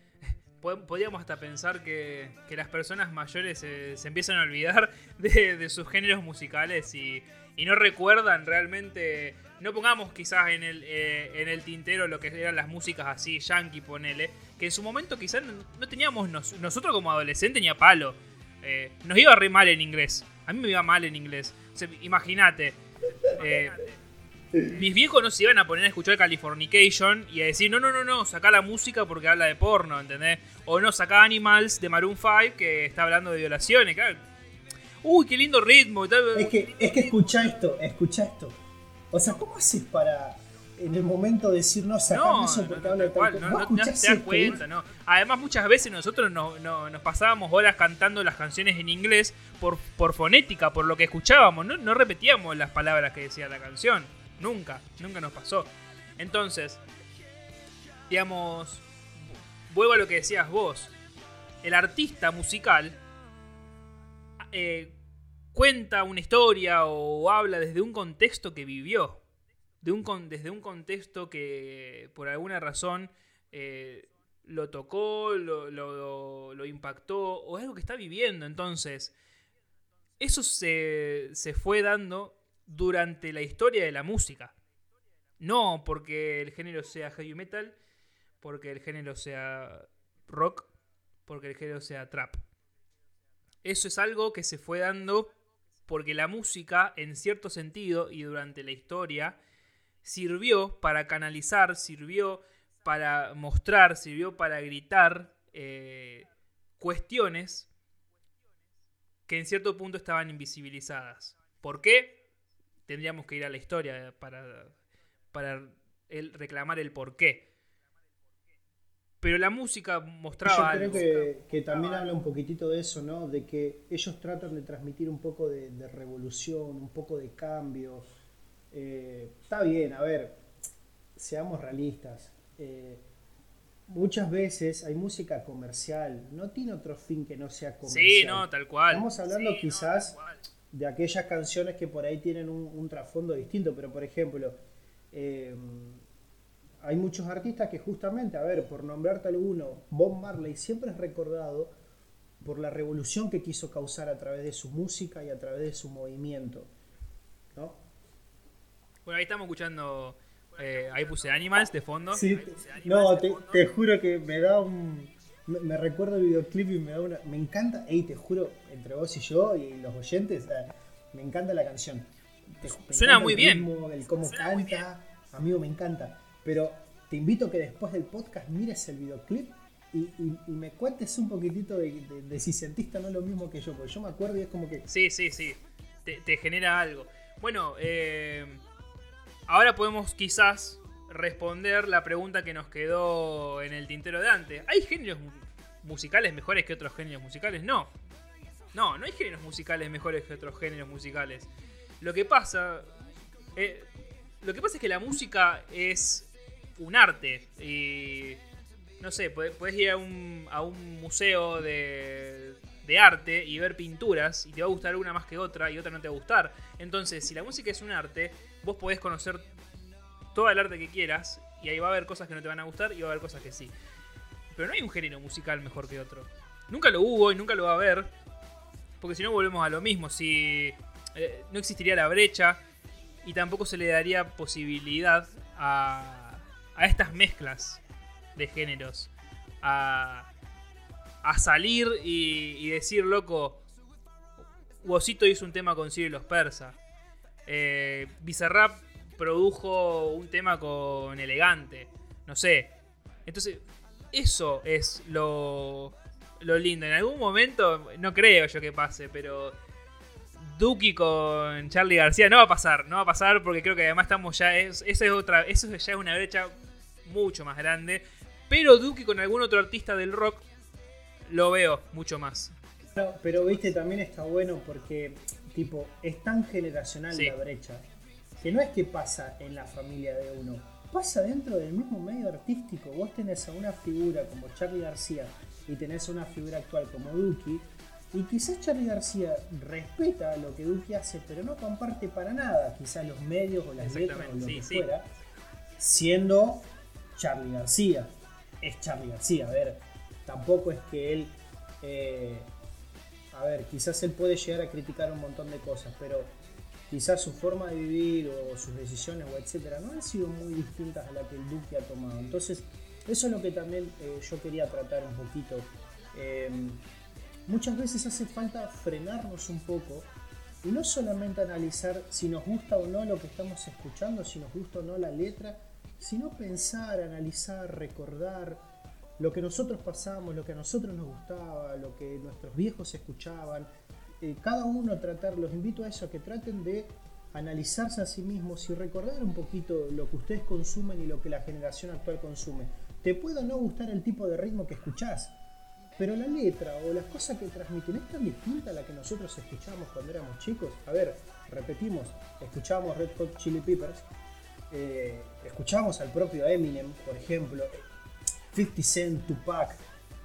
podríamos hasta pensar que, las personas mayores se, empiezan a olvidar (laughs) de, sus géneros musicales y, no recuerdan realmente. No pongamos quizás en el, eh, en el tintero lo que eran las músicas así, yankee, ponele, que en su momento quizás no, teníamos. nosotros como adolescentes ni a palo. Eh, nos iba re mal en inglés. A mí me iba mal en inglés. Imagínate. Eh, mis viejos no se iban a poner a escuchar Californication y a decir, no, no, no, no, saca la música porque habla de porno, ¿entendés? O no, saca Animals de Maroon 5 que está hablando de violaciones. Uy, qué lindo ritmo. Es que, es que escucha esto, escucha esto. O sea, ¿cómo haces para en el momento decir no sacar eso porque habla de tal No, no, no, te das cuenta, no. Además, muchas veces nosotros no, nos pasábamos horas cantando las canciones en inglés por, por fonética, por lo que escuchábamos. No, no repetíamos las palabras que decía la canción. Nunca, nunca nos pasó. Entonces, digamos, vuelvo a lo que decías vos. El artista musical eh, cuenta una historia o habla desde un contexto que vivió. De un, desde un contexto que por alguna razón eh, lo tocó, lo, lo, impactó o algo que está viviendo. Entonces, eso se, se fue dando durante la historia de la música. No porque el género sea heavy metal, porque el género sea rock, porque el género sea trap. Eso es algo que se fue dando porque la música, en cierto sentido, y durante la historia, sirvió para canalizar, sirvió para mostrar, sirvió para gritar eh, cuestiones que en cierto punto estaban invisibilizadas. ¿Por qué? tendríamos que ir a la historia para, para el, reclamar el porqué. Pero la música mostraba. Yo creo que, también habla un poquitito de eso, ¿no? De que ellos tratan de transmitir un poco de, revolución, un poco de cambio. Eh, está bien, a ver, seamos realistas. Eh, muchas veces hay música comercial, no tiene otro fin que no sea comercial. Sí, no, tal cual. Estamos hablando quizás de aquellas canciones que por ahí tienen un, trasfondo distinto, pero por ejemplo, eh, hay muchos artistas que justamente, a ver, por nombrarte alguno, Bob Marley siempre es recordado por la revolución que quiso causar a través de su música y a través de su movimiento. ¿no? Bueno, ahí estamos escuchando, eh, ahí puse Animals de fondo. Sí, no, te juro que me da un me, recuerdo el videoclip y me da una. Me encanta, ey, te juro, entre vos y yo y los oyentes, me encanta la canción. Suena muy bien. el cómo canta, amigo, me encanta. Pero te invito a que después del podcast mires el videoclip y, me cuentes un poquitito de, si sentiste no lo mismo que yo, porque yo me acuerdo y es como que. Sí, sí, sí. Te, genera algo. Bueno, eh, ahora podemos quizás responder la pregunta que nos quedó en el tintero de antes. ¿Hay géneros musicales mejores que otros géneros musicales? No. No, no hay géneros musicales mejores que otros géneros musicales. Lo que pasa. Eh, lo que pasa es que la música es un arte. Y. No sé, puedes ir a un, a un museo de, de arte y ver pinturas y te va a gustar una más que otra y otra no te va a gustar. Entonces, si la música es un arte, vos podés conocer todo el arte que quieras y ahí va a haber cosas que no te van a gustar y va a haber cosas que sí. Pero no hay un género musical mejor que otro. Nunca lo hubo y nunca lo va a haber. Porque si no volvemos a lo mismo. Si eh, no existiría la brecha y tampoco se le daría posibilidad a, a estas mezclas de géneros. A, a salir y, decir, loco, Wosito hizo un tema con Ciro y los persas. Eh, Bizarrap produjo un tema con Elegante. No sé. Entonces, eso es lo, lo lindo. En algún momento, no creo yo que pase, pero Duki con Charlie García no va a pasar, no va a pasar porque creo que además estamos ya, es, eso es otra, eso ya es una brecha mucho más grande. Pero Duki con algún otro artista del rock lo veo mucho más. pero viste, también está bueno porque, tipo, es tan generacional la brecha que no es que pasa en la familia de uno, pasa dentro del mismo medio artístico. Vos tenés a una figura como Charlie García y tenés a una figura actual como Duki, y quizás Charlie García respeta lo que Duki hace, pero no comparte para nada, quizás los medios o las letras o lo que fuera, siendo Charlie García. Es Charlie García, a ver, tampoco es que él, eh, a ver, quizás él puede llegar a criticar un montón de cosas, pero quizás su forma de vivir o sus decisiones o etcétera no han sido muy distintas a la que el Duque ha tomado. Entonces, eso es lo que también eh, yo quería tratar un poquito. Em, muchas veces hace falta frenarnos un poco y no solamente analizar si nos gusta o no lo que estamos escuchando, si nos gusta o no la letra, sino pensar, analizar, recordar lo que nosotros pasábamos, lo que a nosotros nos gustaba, lo que nuestros viejos escuchaban, eh, cada uno tratar, los invito a eso, que traten de analizarse a sí mismos y recordar un poquito lo que ustedes consumen y lo que la generación actual consume. Te puede no gustar el tipo de ritmo que escuchás, pero la letra o las cosas que transmiten es tan distinta a la que nosotros escuchábamos cuando éramos chicos. A ver, repetimos, escuchábamos Red Hot Chili Peppers, eh, escuchábamos al propio Eminem, por ejemplo, 50 Cent, Tupac,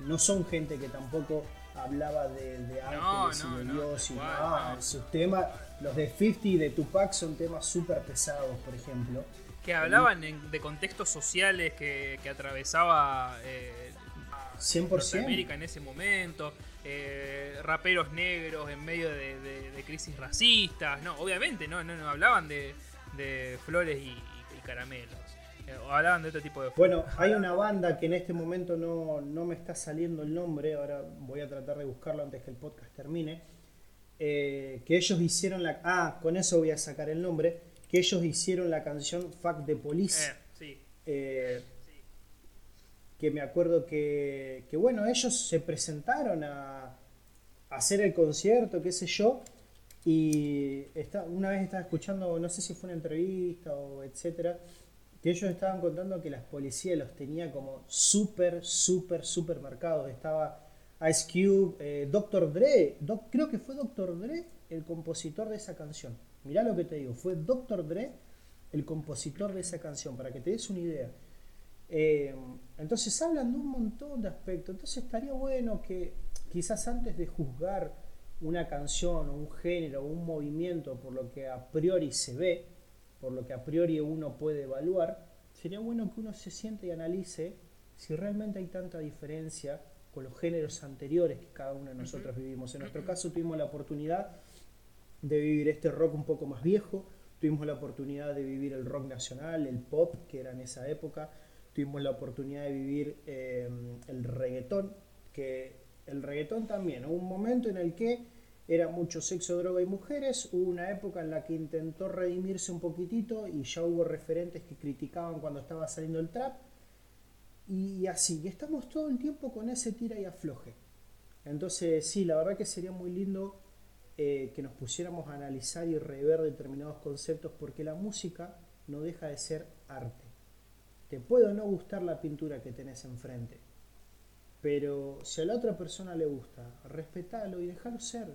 no son gente que tampoco hablaba de, ángeles y de Dios y no, sus temas, los de 50 y de Tupac son temas súper pesados, por ejemplo. Que hablaban de contextos sociales que, atravesaba eh, 100%. América en ese momento, eh, raperos negros en medio de, crisis racistas, no, obviamente, no, no, hablaban de, flores y caramelos. Eh, hablaban de otro tipo de... Bueno, hay una banda que en este momento no, me está saliendo el nombre, ahora voy a tratar de buscarlo antes que el podcast termine, eh, que ellos hicieron la... Ah, con eso voy a sacar el nombre, que ellos hicieron la canción Fuck the Police. Eh, sí. Que me acuerdo que, que, bueno, ellos se presentaron a, a hacer el concierto, qué sé yo, y una vez estaba escuchando, no sé si fue una entrevista o etcétera, que ellos estaban contando que las policías los tenía como súper, súper, súper marcados. Estaba Ice Cube, eh, Dr. Dre, creo que fue Dr. Dre el compositor de esa canción. Mirá lo que te digo, fue Dr. Dre el compositor de esa canción, para que te des una idea. Eh, entonces hablan de un montón de aspectos. Entonces estaría bueno que quizás antes de juzgar una canción o un género o un movimiento por lo que a priori se ve, por lo que a priori uno puede evaluar, sería bueno que uno se siente y analice si realmente hay tanta diferencia con los géneros anteriores que cada uno de nosotros vivimos. En nuestro caso tuvimos la oportunidad de vivir este rock un poco más viejo, tuvimos la oportunidad de vivir el rock nacional, el pop, que era en esa época, tuvimos la oportunidad de vivir eh, el reggaetón, que el reggaetón también, hubo un momento en el que era mucho sexo, droga y mujeres. Hubo una época en la que intentó redimirse un poquitito y ya hubo referentes que criticaban cuando estaba saliendo el trap. Y así, y estamos todo el tiempo con ese tira y afloje. Entonces, sí, la verdad que sería muy lindo eh, que nos pusiéramos a analizar y rever determinados conceptos porque la música no deja de ser arte. Te puede o no gustar la pintura que tenés enfrente, pero si a la otra persona le gusta, respetalo y déjalo ser.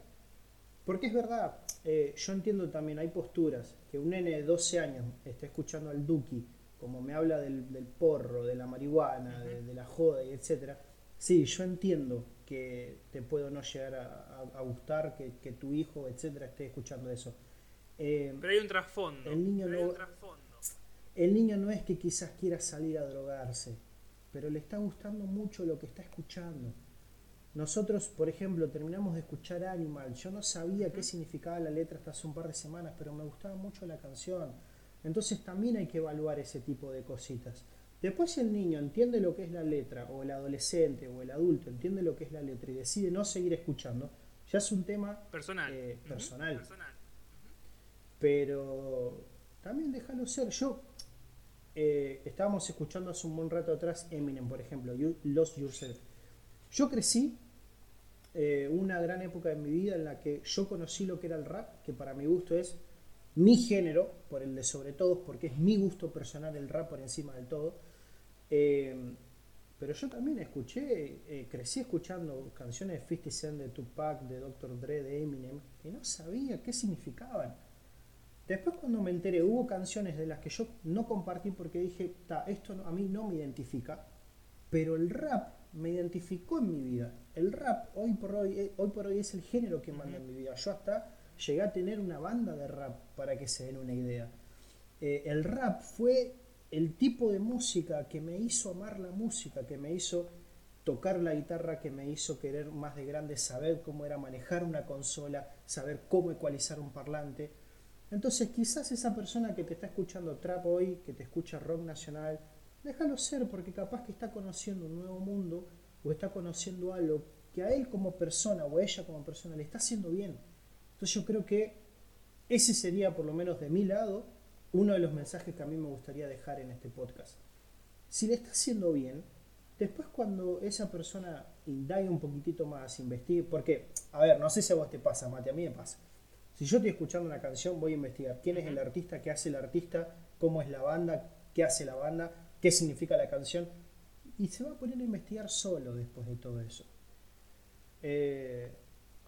Porque es verdad, eh, yo entiendo también, hay posturas, que un nene de 12 años esté escuchando al Duki, como me habla del, porro, de la marihuana, de, la joda y etcétera. Sí, yo entiendo que te puedo no llegar a, gustar, que, tu hijo, etcétera, esté escuchando eso. Eh, Pero hay un trasfondo. El niño, no, el niño no es que quizás quiera salir a drogarse, pero le está gustando mucho lo que está escuchando. Nosotros, por ejemplo, terminamos de escuchar Animal. Yo no sabía qué significaba la letra hasta hace un par de semanas, pero me gustaba mucho la canción. Entonces también hay que evaluar ese tipo de cositas. Después si el niño entiende lo que es la letra, o el adolescente, o el adulto entiende lo que es la letra y decide no seguir escuchando, ya es un tema personal. Eh, personal. Pero también déjalo ser. Yo eh, estábamos escuchando hace un buen rato atrás Eminem, por ejemplo, You Lost Yourself. Yo crecí eh, una gran época en mi vida en la que yo conocí lo que era el rap, que para mi gusto es mi género, por el de sobre todos, porque es mi gusto personal el rap por encima del todo. Eh, pero yo también escuché, eh, crecí escuchando canciones de 50 Cent, de Tupac, de Dr. Dre, de Eminem, y no sabía qué significaban. Después cuando me enteré, hubo canciones de las que yo no compartí porque dije, esto a mí no me identifica, pero el rap me identificó en mi vida. El rap hoy por hoy, eh, hoy por hoy es el género que manda en mi vida. Yo hasta llegué a tener una banda de rap para que se den una idea. Eh, el rap fue el tipo de música que me hizo amar la música, que me hizo tocar la guitarra, que me hizo querer más de grande saber cómo era manejar una consola, saber cómo ecualizar un parlante. Entonces quizás esa persona que te está escuchando trap hoy, que te escucha rock nacional, déjalo ser porque capaz que está conociendo un nuevo mundo o está conociendo algo que a él como persona o a ella como persona le está haciendo bien. Entonces yo creo que ese sería por lo menos de mi lado uno de los mensajes que a mí me gustaría dejar en este podcast. Si le está haciendo bien, después cuando esa persona indague un poquitito más, investigue, porque, a ver, no sé si a vos te pasa, Mate, a mí me pasa. Si yo estoy escuchando una canción, voy a investigar quién es el artista, qué hace el artista, cómo es la banda, qué hace la banda, qué significa la canción, y se va a poner a investigar solo después de todo eso. Eh,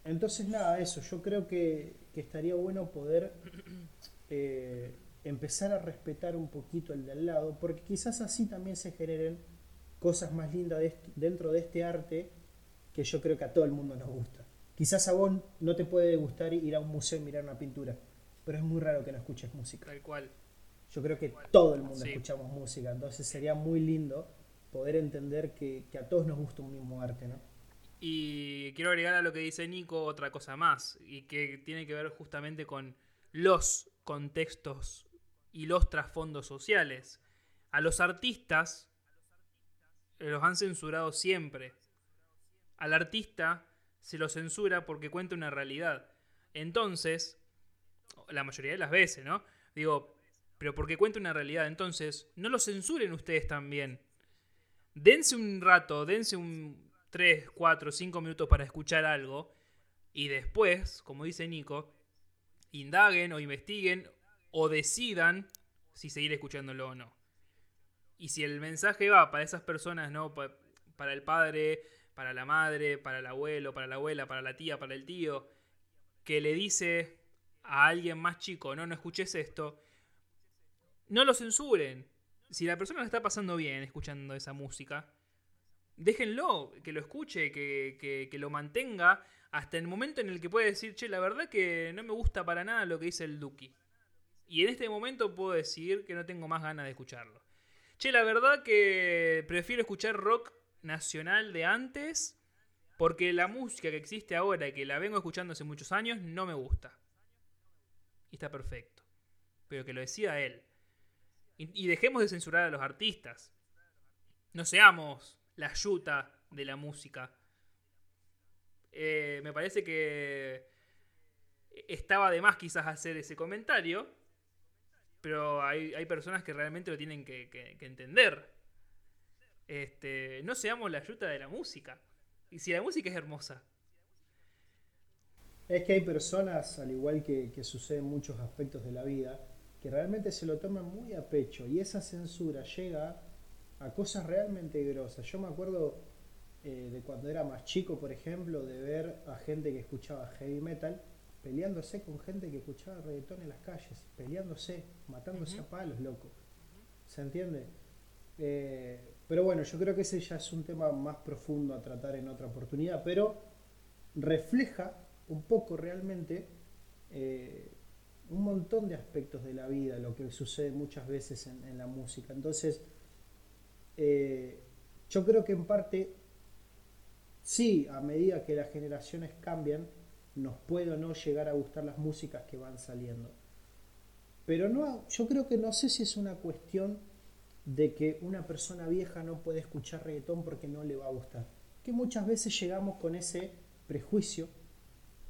entonces, nada, eso, yo creo que, estaría bueno poder eh, empezar a respetar un poquito el de al lado, porque quizás así también se generen cosas más lindas dentro de este arte que yo creo que a todo el mundo nos gusta. Quizás a vos no te puede gustar ir a un museo y mirar una pintura, pero es muy raro que no escuches música. Tal cual. Yo creo que todo el mundo escuchamos música, entonces sería muy lindo poder entender que, que, a todos nos gusta un mismo arte, ¿no? Y quiero agregar a lo que dice Nico otra cosa más, y que tiene que ver justamente con los contextos y los trasfondos sociales. A los artistas los han censurado siempre. Al artista se lo censura porque cuenta una realidad. Entonces, la mayoría de las veces, ¿no? Digo, pero porque cuenta una realidad. Entonces, no lo censuren ustedes también. Dense un rato, dense un 3, 4, 5 minutos para escuchar algo. Y después, como dice Nico, indaguen o investiguen o decidan si seguir escuchándolo o no. Y si el mensaje va para esas personas, ¿no? Para el padre, para la madre, para el abuelo, para la abuela, para la tía, para el tío, que le dice a alguien más chico, no, no escuches esto, no lo censuren. Si la persona le está pasando bien escuchando esa música, déjenlo, que lo escuche, que, que, que, lo mantenga hasta el momento en el que puede decir, che, la verdad que no me gusta para nada lo que dice el Duki. Y en este momento puedo decir que no tengo más ganas de escucharlo. Che, la verdad que prefiero escuchar rock nacional de antes porque la música que existe ahora y que la vengo escuchando hace muchos años no me gusta. Y está perfecto. Pero que lo decía él. Y, dejemos de censurar a los artistas. No seamos la yuta de la música. Eh, me parece que estaba de más quizás hacer ese comentario pero hay, hay personas que realmente lo tienen que, entender. Este, no seamos la ayuda de la música. Y si la música es hermosa. Es que hay personas, al igual que, sucede en muchos aspectos de la vida, que realmente se lo toman muy a pecho y esa censura llega a cosas realmente grosas. Yo me acuerdo eh, de cuando era más chico, por ejemplo, de ver a gente que escuchaba heavy metal peleándose con gente que escuchaba reggaetón en las calles, peleándose, matándose a palos, loco. ¿Se entiende? Eh, pero bueno, yo creo que ese ya es un tema más profundo a tratar en otra oportunidad, pero refleja un poco realmente eh, un montón de aspectos de la vida, lo que sucede muchas veces en, la música. Entonces, eh, yo creo que en parte, sí, a medida que las generaciones cambian, nos puede o no llegar a gustar las músicas que van saliendo. Pero no, yo creo que no sé si es una cuestión de que una persona vieja no puede escuchar reggaetón porque no le va a gustar. Que muchas veces llegamos con ese prejuicio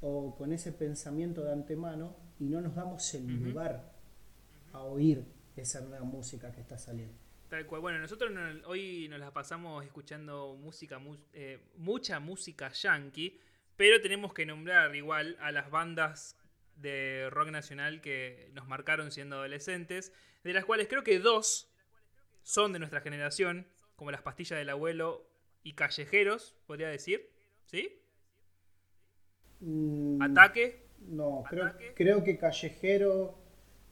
o con ese pensamiento de antemano y no nos damos el lugar a oír esa nueva música que está saliendo. Tal cual. Bueno, nosotros hoy nos la pasamos escuchando música, eh, mucha música yankee Pero tenemos que nombrar igual a las bandas de rock nacional que nos marcaron siendo adolescentes, de las cuales creo que dos son de nuestra generación, como las pastillas del abuelo y callejeros, podría decir. ¿Sí? Mm, Ataque. No, creo, Ataque. creo que Callejero.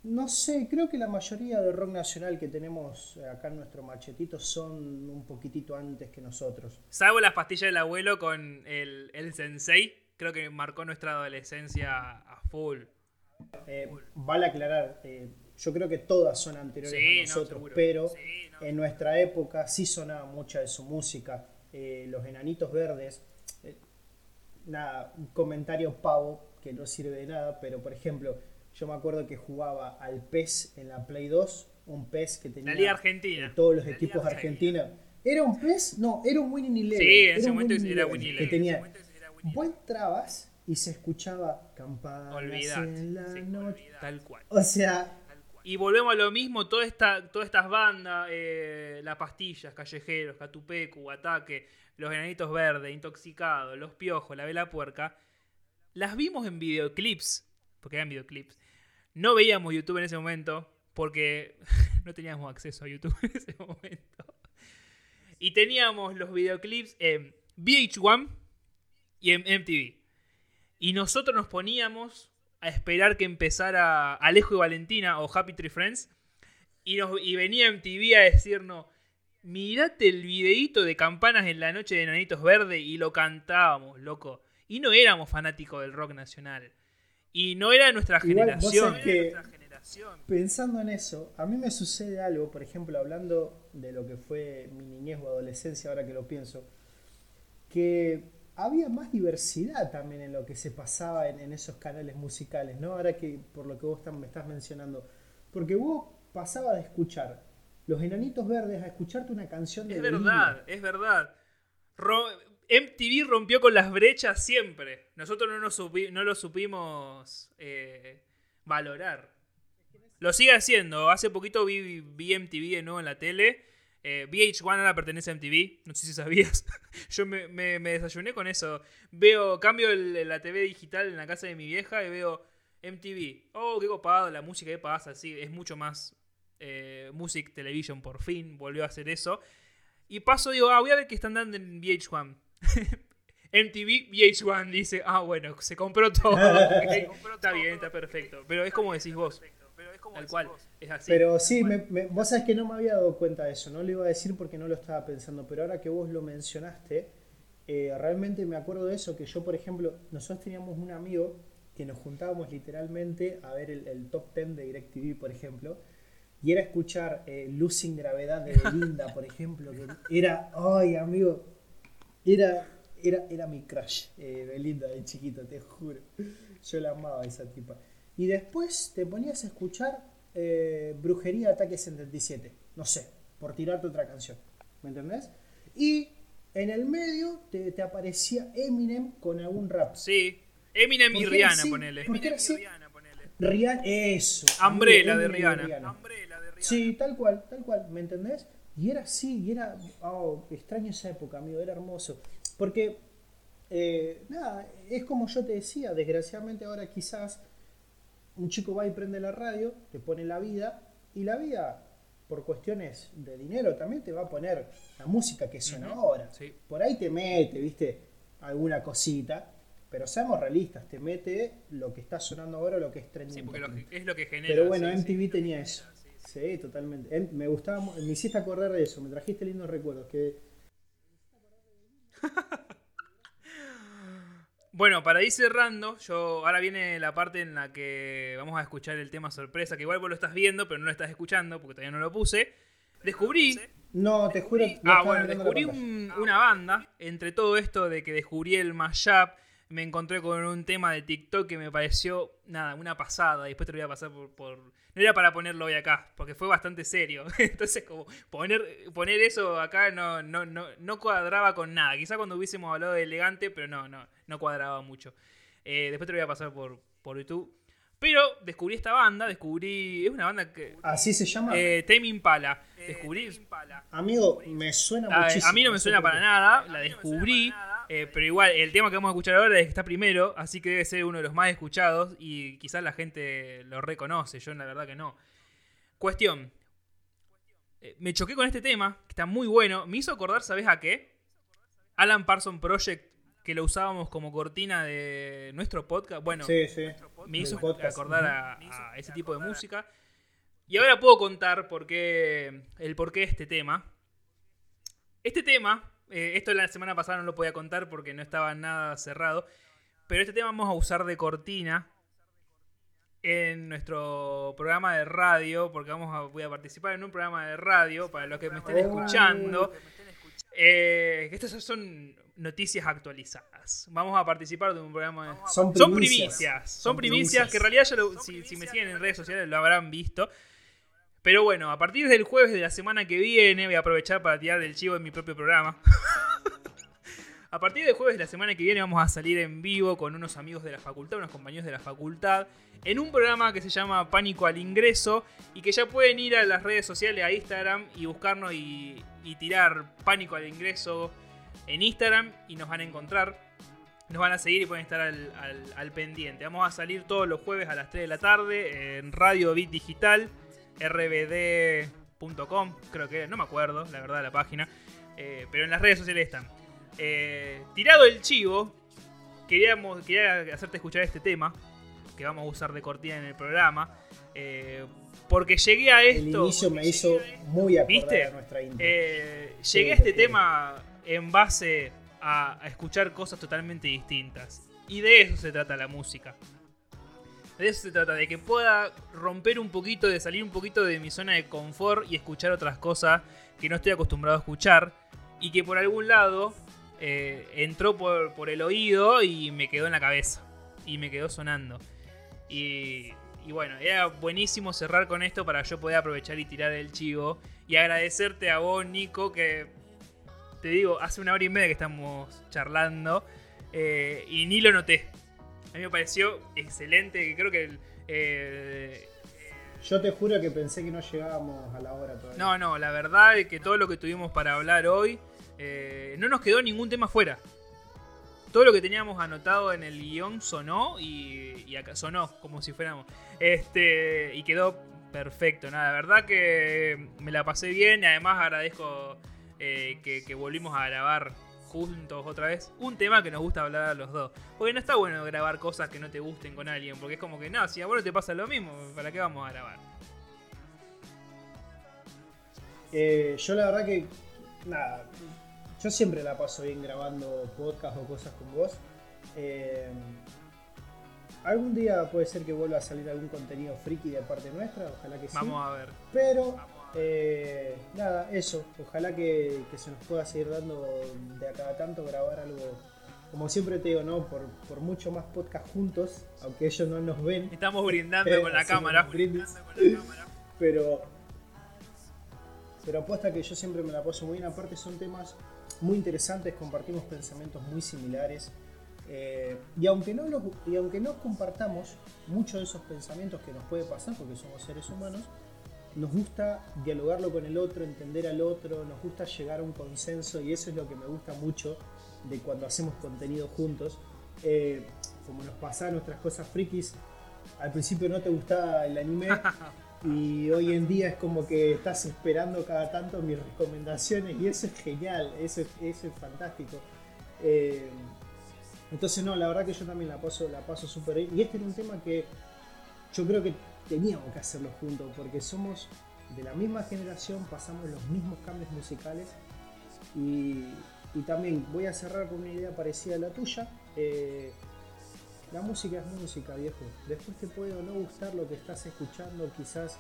No sé, creo que la mayoría de rock nacional que tenemos acá en nuestro machetito son un poquitito antes que nosotros. Salvo las pastillas del abuelo con el, el sensei, creo que marcó nuestra adolescencia a full. Eh, vale aclarar, eh, yo creo que todas son anteriores Sí, a no, nosotros, pero Sí, no. en nuestra época sí sonaba mucha de su música. Eh, los enanitos verdes, eh, nada, un comentario pavo que no sirve de nada, pero por ejemplo, yo me acuerdo que jugaba al PES en la Play 2, un PES que tenía La Liga Argentina. todos los La equipos argentinos. ¿Era un PES? No, era un Winning Eleven. Sí, en ese momento Winning era Eleven, Winning Que Eleven. tenía, vos entrabas y se escuchaba campanas Olvidate. en la Sí, noche. Tal cual. O sea, Y volvemos a lo mismo, toda esta, todas estas bandas, eh, La Pastillas, Callejeros, Catupecu, Ataque, Los Enanitos Verdes, Intoxicados, Los Piojos, La Vela Puerca, las vimos en videoclips, porque eran videoclips. No veíamos YouTube en ese momento, porque (laughs) no teníamos acceso a YouTube en ese momento. Y teníamos los videoclips en VH1 y en MTV. Y nosotros nos poníamos a esperar que empezara Alejo y Valentina o Happy Tree Friends. Y, nos, y venía MTV a decirnos, mirate el videíto de Campanas en la noche de Nanitos Verde y lo cantábamos, loco. Y no éramos fanáticos del rock nacional. Y no era nuestra Igual, generación. que- nuestra generación. pensando en eso, a mí me sucede algo, por ejemplo, hablando de lo que fue mi niñez o adolescencia, ahora que lo pienso, que había más diversidad también en lo que se pasaba en, en esos canales musicales, ¿no? Ahora que por lo que vos me estás mencionando, porque vos pasabas de escuchar Los Enanitos Verdes a escucharte una canción de Es verdad, es verdad. Ro- MTV rompió con las brechas siempre. Nosotros no, nos supi- no lo supimos eh, valorar. Lo sigue haciendo. Hace poquito vi, vi MTV de nuevo en la tele. Eh, VH1 ahora pertenece a MTV. No sé si sabías. (laughs) Yo me, me- me desayuné con eso. Veo, cambio el- la TV digital en la casa de mi vieja y veo MTV. Oh, qué copado, la música que pasa. Sí, es mucho más eh, Music Television por fin. Volvió a hacer eso. Y paso, digo, ah, voy a ver qué están dando en VH1. MTV VH1 dice, ah, bueno, se compró todo. (laughs) ok, está bien, está perfecto. Pero es como decís vos. Tal cual, es así. Pero sí, me- me- vos sabés que no me había dado cuenta de eso, no lo iba a decir porque no lo estaba pensando, pero ahora que vos lo mencionaste, eh, realmente me acuerdo de eso, que yo, por ejemplo, nosotros teníamos un amigo que nos juntábamos literalmente a ver el, el top 10 de DirecTV, por ejemplo, y era escuchar eh, Luz sin Gravedad de Belinda, por ejemplo, que era, ay, amigo, era, era, era mi crush, eh, Belinda de chiquito, te juro. Yo la amaba a esa tipa. Y después te ponías a escuchar eh, Brujería Ataque 77, no sé, por tirarte otra canción, ¿me entendés? Y en el medio te, te aparecía Eminem con algún rap. Sí. Eminem y ¿Por qué Rihanna, ponele. ¿Por qué Eminem y? Rihanna, ponele. Rihanna, eso. Umbrella de Rihanna. Umbrella de Rihanna. Sí, tal cual, tal cual, ¿me entendés? Y era así, y era, oh, extraño esa época, amigo, era hermoso. Porque, eh, nada, es como yo te decía, desgraciadamente ahora quizás un chico va y prende la radio, te pone la vida, y la vida, por cuestiones de dinero, también te va a poner la música que suena ahora. sí. Por ahí te mete, viste, alguna cosita, pero seamos realistas, te mete lo que está sonando ahora, lo que es trending. Sí, porque lo- topic. es lo que genera. Pero bueno, sí, sí. MTV tenía eso. Sí, totalmente. Em- Me gustaba, me hiciste acordar de eso, me trajiste lindos recuerdos. Que (laughs) Bueno, para ir cerrando, yo ahora viene la parte en la que vamos a escuchar el tema sorpresa, que igual vos lo estás viendo, pero no lo estás escuchando porque todavía no lo puse. Descubrí no, te juro. no Ah, bueno, descubrí un- una banda. Entre todo esto de que descubrí el mashup, me encontré con un tema de TikTok que me pareció, nada, una pasada. Después te lo voy a pasar por, por- No era para ponerlo hoy acá, porque fue bastante serio. (laughs) Entonces, como poner, poner eso acá no, no, no, no cuadraba con nada. Quizá cuando hubiésemos hablado de elegante, pero no, no, no cuadraba mucho. Eh, después te lo voy a pasar por, por YouTube. Pero descubrí esta banda, descubrí... Es una banda que... Así se llama. Eh, Tame Impala. Descubrí... Amigo, me suena A, muchísimo. a mí no me suena para nada, la descubrí Eh, pero igual, el tema que vamos a escuchar ahora es que está primero, así que debe ser uno de los más escuchados y quizás la gente lo reconoce, yo la verdad que no. Cuestión, eh, me choqué con este tema, que está muy bueno, me hizo acordar, ¿sabes a qué? Alan Parson Project, que lo usábamos como cortina de nuestro podcast. Bueno, Sí, sí. me hizo podcast. acordar a, a ese tipo de música. Y ahora puedo contar por qué, el porqué de este tema. Este tema, eh, esto la semana pasada no lo podía contar porque no estaba nada cerrado, pero este tema vamos a usar de cortina en nuestro programa de radio, porque vamos a, voy a participar en un programa de radio para los que me estén escuchando. Eh, estas son noticias actualizadas. Vamos a participar de un programa de... Son Son primicias. son Son primicias primicias. que en realidad ya lo- si, si me siguen en redes sociales lo habrán visto. Pero bueno, a partir del jueves de la semana que viene voy a aprovechar para tirar del chivo en mi propio programa. (laughs) a partir del jueves de la semana que viene vamos a salir en vivo con unos amigos de la facultad, unos compañeros de la facultad, en un programa que se llama Pánico al Ingreso y que ya pueden ir a las redes sociales, a Instagram y buscarnos y, tirar Pánico al Ingreso en Instagram y nos van a encontrar. Nos van a seguir y pueden estar al- al pendiente. Vamos a salir todos los jueves a las 3 de la tarde en Radio Bit Digital, rbd.com, creo que, no me acuerdo, la verdad, la página. Eh, pero en las redes sociales están. Eh, tirado el chivo, queríamos, quería hacerte escuchar este tema que vamos a usar de cortina en el programa. eh, porque llegué a El esto. inicio me hizo muy ¿Viste? a nuestra Sí, llegué a te este tema en base a, a escuchar cosas totalmente distintas. Y de eso se trata la música. De eso se trata, de que pueda romper un poquito, de salir un poquito de mi zona de confort y escuchar otras cosas que no estoy acostumbrado a escuchar. Y que por algún lado eh, entró por, por el oído y me quedó en la cabeza. Y me quedó sonando. Y, bueno, era buenísimo cerrar con esto para yo poder aprovechar y tirar el chivo. Y agradecerte a vos, Nico, que te digo, hace una hora y media que estamos charlando eh, y ni lo noté. A mí me pareció excelente, que creo que... el, eh, Yo te juro que pensé que no llegábamos a la hora todavía. no, no, la verdad es que todo lo que tuvimos para hablar hoy, eh, no nos quedó ningún tema fuera. Todo lo que teníamos anotado en el guion sonó y, y acá sonó como si fuéramos. Este, y quedó perfecto. Nada, la verdad que me la pasé bien y además agradezco eh, que, que volvimos a grabar juntos otra vez un tema que nos gusta hablar a los dos. Porque no está bueno grabar cosas que no te gusten con alguien, porque es como que no, si a vos no te pasa lo mismo, ¿para qué vamos a grabar? Eh, yo la verdad que, nada, yo siempre la paso bien grabando podcast o cosas con vos. Eh, algún día puede ser que vuelva a salir algún contenido friki de parte nuestra, ojalá que sí. Vamos a ver. Pero, eh, nada, eso, ojalá que, que se nos pueda seguir dando de a cada tanto grabar algo. Como siempre te digo, ¿no? Por, por mucho más podcast juntos, aunque ellos no nos ven. Estamos brindando Eh, con la cámara. un brindis. Pero, pero apuesta que yo siempre me la paso muy bien. Aparte son temas muy interesantes, compartimos pensamientos muy similares. eh, y, aunque no los, y aunque no compartamos muchos de esos pensamientos que nos puede pasar, porque somos seres humanos, nos gusta dialogarlo con el otro, entender al otro, nos gusta llegar a un consenso y eso es lo que me gusta mucho de cuando hacemos contenido juntos. Eh, como nos pasaban nuestras cosas frikis, al principio no te gustaba el anime (laughs) y hoy en día es como que estás esperando cada tanto mis recomendaciones y eso es genial, eso es, eso es fantástico. Eh, entonces no, la verdad que yo también la paso, la paso súper bien. Y este era un tema que yo creo que teníamos que hacerlo juntos, porque somos de la misma generación, pasamos los mismos cambios musicales y, y también voy a cerrar con una idea parecida a la tuya. Eh, la música es música, viejo. Después te puede o no gustar lo que estás escuchando, quizás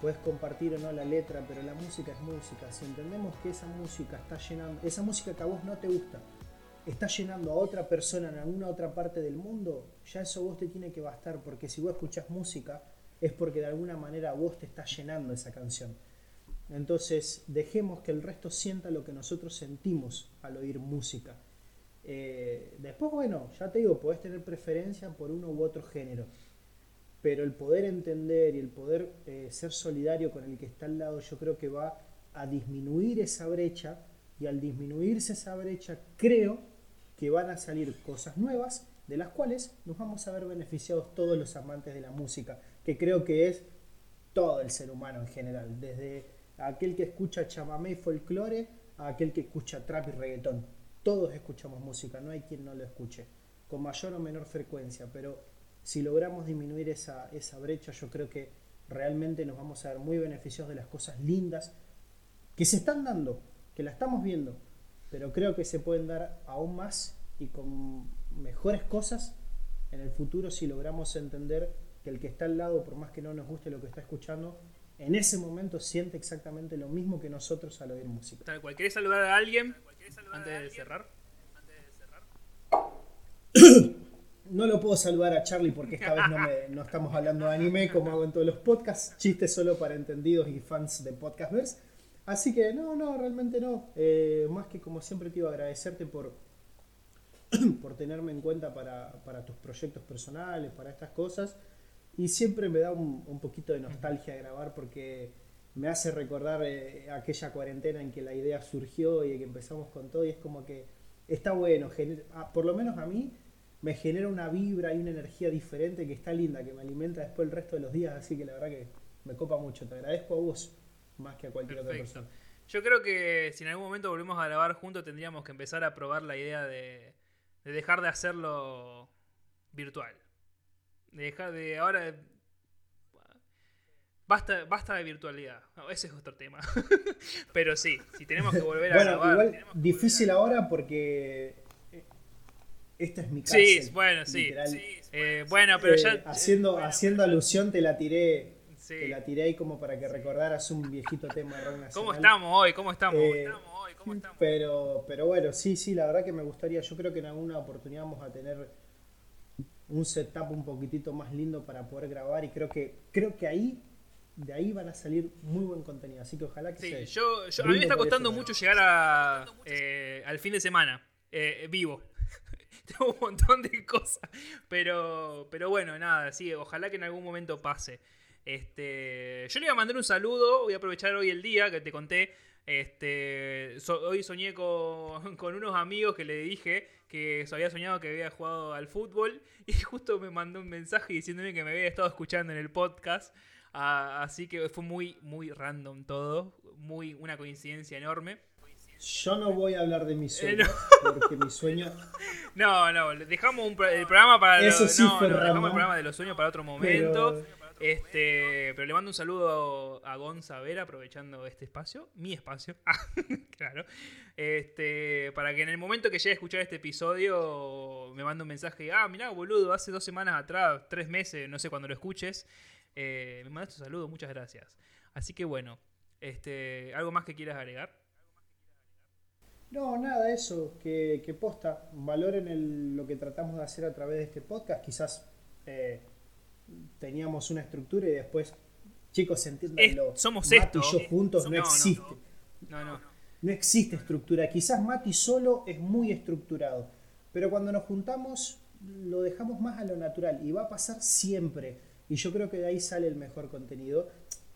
puedes compartir o no la letra, pero la música es música. Si entendemos que esa música está llenando, esa música que a vos no te gusta, está llenando a otra persona en alguna otra parte del mundo, ya eso vos te tiene que bastar, porque si vos escuchás música es porque de alguna manera vos te está llenando esa canción. Entonces dejemos que el resto sienta lo que nosotros sentimos al oír música. Eh, después, bueno, ya te digo, podés tener preferencia por uno u otro género, pero el poder entender y el poder eh, ser solidario con el que está al lado, yo creo que va a disminuir esa brecha y al disminuirse esa brecha, creo que van a salir cosas nuevas de las cuales nos vamos a ver beneficiados todos los amantes de la música, que creo que es todo el ser humano en general, desde aquel que escucha chamamé y folclore a aquel que escucha trap y reggaetón. Todos escuchamos música, no hay quien no lo escuche, con mayor o menor frecuencia, pero si logramos disminuir esa, esa brecha, yo creo que realmente nos vamos a ver muy beneficiados de las cosas lindas que se están dando, que la estamos viendo, pero creo que se pueden dar aún más y con mejores cosas en el futuro si logramos entender que el que está al lado, por más que no nos guste lo que está escuchando, en ese momento siente exactamente lo mismo que nosotros al oír música. Tal cual. ¿Querés saludar a alguien antes de cerrar? (coughs) No lo puedo saludar a Charlie porque esta vez no, me- no estamos hablando de anime como hago en todos los podcasts, chistes solo para entendidos y fans de Podcastverse. Así que no, no, realmente no. Eh, más que como siempre te iba a agradecerte por, (coughs) por tenerme en cuenta para, para tus proyectos personales, para estas cosas. Y siempre me da un, un poquito de nostalgia grabar porque me hace recordar eh, aquella cuarentena en que la idea surgió y que empezamos con todo y es como que está bueno, gener- ah, por lo menos a mí me genera una vibra y una energía diferente que está linda, que me alimenta después el resto de los días, así que la verdad que me copa mucho, te agradezco a vos más que a cualquier otra persona. Yo creo que si en algún momento volvemos a grabar juntos tendríamos que empezar a probar la idea de, de dejar de hacerlo virtual. De dejar de ahora... Basta, basta de virtualidad. No, ese es otro tema. (laughs) Pero sí, si tenemos que volver a Bueno, grabar... igual difícil ahora porque eh, esta es mi cárcel. Sí, bueno, sí. Eh, bueno, pero Eh, ya... haciendo, haciendo alusión te la tiré, Sí. te la tiré ahí como para que recordaras un viejito tema de rock nacional. ¿Cómo estamos hoy? ¿Cómo estamos? Eh, ¿Cómo estamos hoy? ¿Cómo estamos? Pero, pero bueno, sí, sí, la verdad que me gustaría, yo creo que en alguna oportunidad vamos a tener un setup un poquitito más lindo para poder grabar y creo que, creo que ahí, de ahí van a salir muy buen contenido, así que ojalá que Sí, se... yo, yo- a mí me está costando mucho llegar a, eh, al fin de semana, eh, vivo. (laughs) Tengo un montón de cosas. Pero, pero bueno, nada, sí, ojalá que en algún momento pase. Este, yo le iba a mandar un saludo, voy a aprovechar hoy el día que te conté. Este, so- hoy soñé con, (laughs) con unos amigos que le dije que había soñado que había jugado al fútbol (laughs) y justo me mandó un mensaje diciéndome que me había estado escuchando en el podcast. Ah, así que fue muy, muy random todo, muy una coincidencia enorme. Yo no voy a hablar de mi sueño, porque mi sueño... (laughs) No, no, dejamos un pro- el programa para Eso lo- sí no, fue no, dejamos el programa de los sueños para otro momento. Pero- Este, pero le mando un saludo a Gonza Vera aprovechando este espacio, mi espacio, (laughs) Ah, claro. Este, para que en el momento que llegue a escuchar este episodio me mande un mensaje, ah, mirá, boludo, hace dos semanas atrás, tres meses, no sé cuando lo escuches, eh, me mandaste un saludo, muchas gracias. Así que bueno, este, ¿algo más que quieras agregar? No, nada, eso, que, que posta, valoren lo que tratamos de hacer a través de este podcast. Quizás eh, teníamos una estructura y después, chicos, entiéndanlo. Es- somos Mati esto. y yo juntos No, no, no. existe. No, no. No existe estructura. Quizás Mati solo es muy estructurado, pero cuando nos juntamos lo dejamos más a lo natural y va a pasar siempre. Y yo creo que de ahí sale el mejor contenido.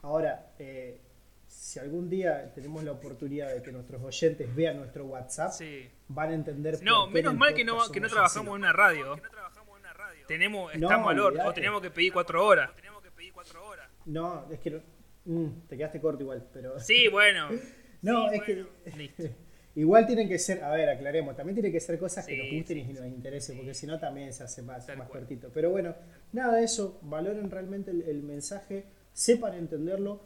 Ahora, eh, si algún día tenemos la oportunidad de que nuestros oyentes vean nuestro WhatsApp, Sí. van a entender. No, por menos mal que no, que no trabajamos así. en una radio. Tenemos, estamos al horno, o tenemos que pedir cuatro horas. No, es que mm, te quedaste corto igual, pero. (laughs) Sí, bueno. No, Sí, es bueno, que. (laughs) listo. Igual tienen que ser, a ver, aclaremos, también tienen que ser cosas que nos gusten sí, y nos interesen, porque si no también se hace más, más cortito. Pero bueno, nada de eso, valoren realmente el, el mensaje, sepan entenderlo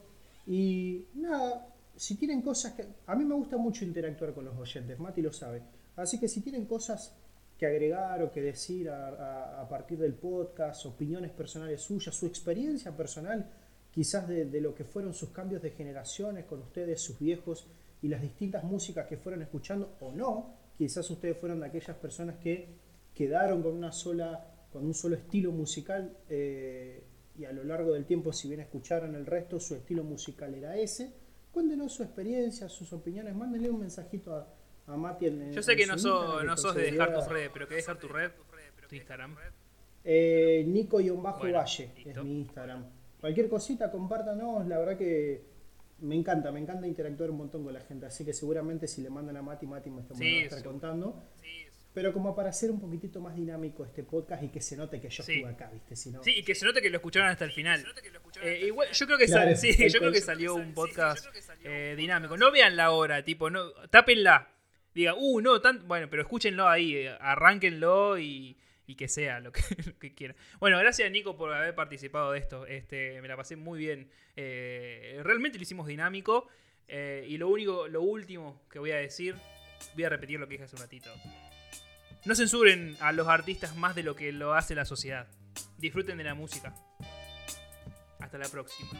y nada, si tienen cosas que... A mí me gusta mucho interactuar con los oyentes, Mati lo sabe. Así que si tienen cosas que agregar o que decir a, partir del podcast, opiniones personales suyas, su experiencia personal, quizás de, de lo que fueron sus cambios de generaciones con ustedes, sus viejos y las distintas músicas que fueron escuchando o no, quizás ustedes fueron de aquellas personas que quedaron con una sola, con un solo estilo musical eh, y a lo largo del tiempo, si bien escucharon el resto, su estilo musical era ese. Cuéntenos su experiencia, sus opiniones, mándenle un mensajito a, a Mati en, en- Yo sé que no, sos, no de dejar tus redes, pero querés dejar tu red, tu Instagram. eh, Nico-Valle Bueno, es mi Instagram. Cualquier cosita, compártanos. La verdad que me encanta, me encanta interactuar un montón con la gente. Así que seguramente si le mandan a Mati, Mati me está- me Sí, va a estar seguro. contando. pero como para hacer un poquitito más dinámico este podcast y que se note que yo Sí. estuve acá, ¿viste? Si no- Sí, y que se note que lo escucharon hasta el final. Eh, igual, yo creo que, Claro, sal- sí, tal yo creo que salió un podcast eh, dinámico. No vean la hora, tipo, no, tápenla. Diga, uh, no, tan, bueno, pero escúchenlo ahí, eh, arránquenlo y, y que sea (laughs) lo que, quieran. Bueno, gracias Nico por haber participado de esto. Este, me la pasé muy bien. Eh, realmente lo hicimos dinámico. eh, y lo único, lo último que voy a decir, voy a repetir lo que dije hace un ratito. No censuren a los artistas más de lo que lo hace la sociedad. Disfruten de la música. Hasta la próxima.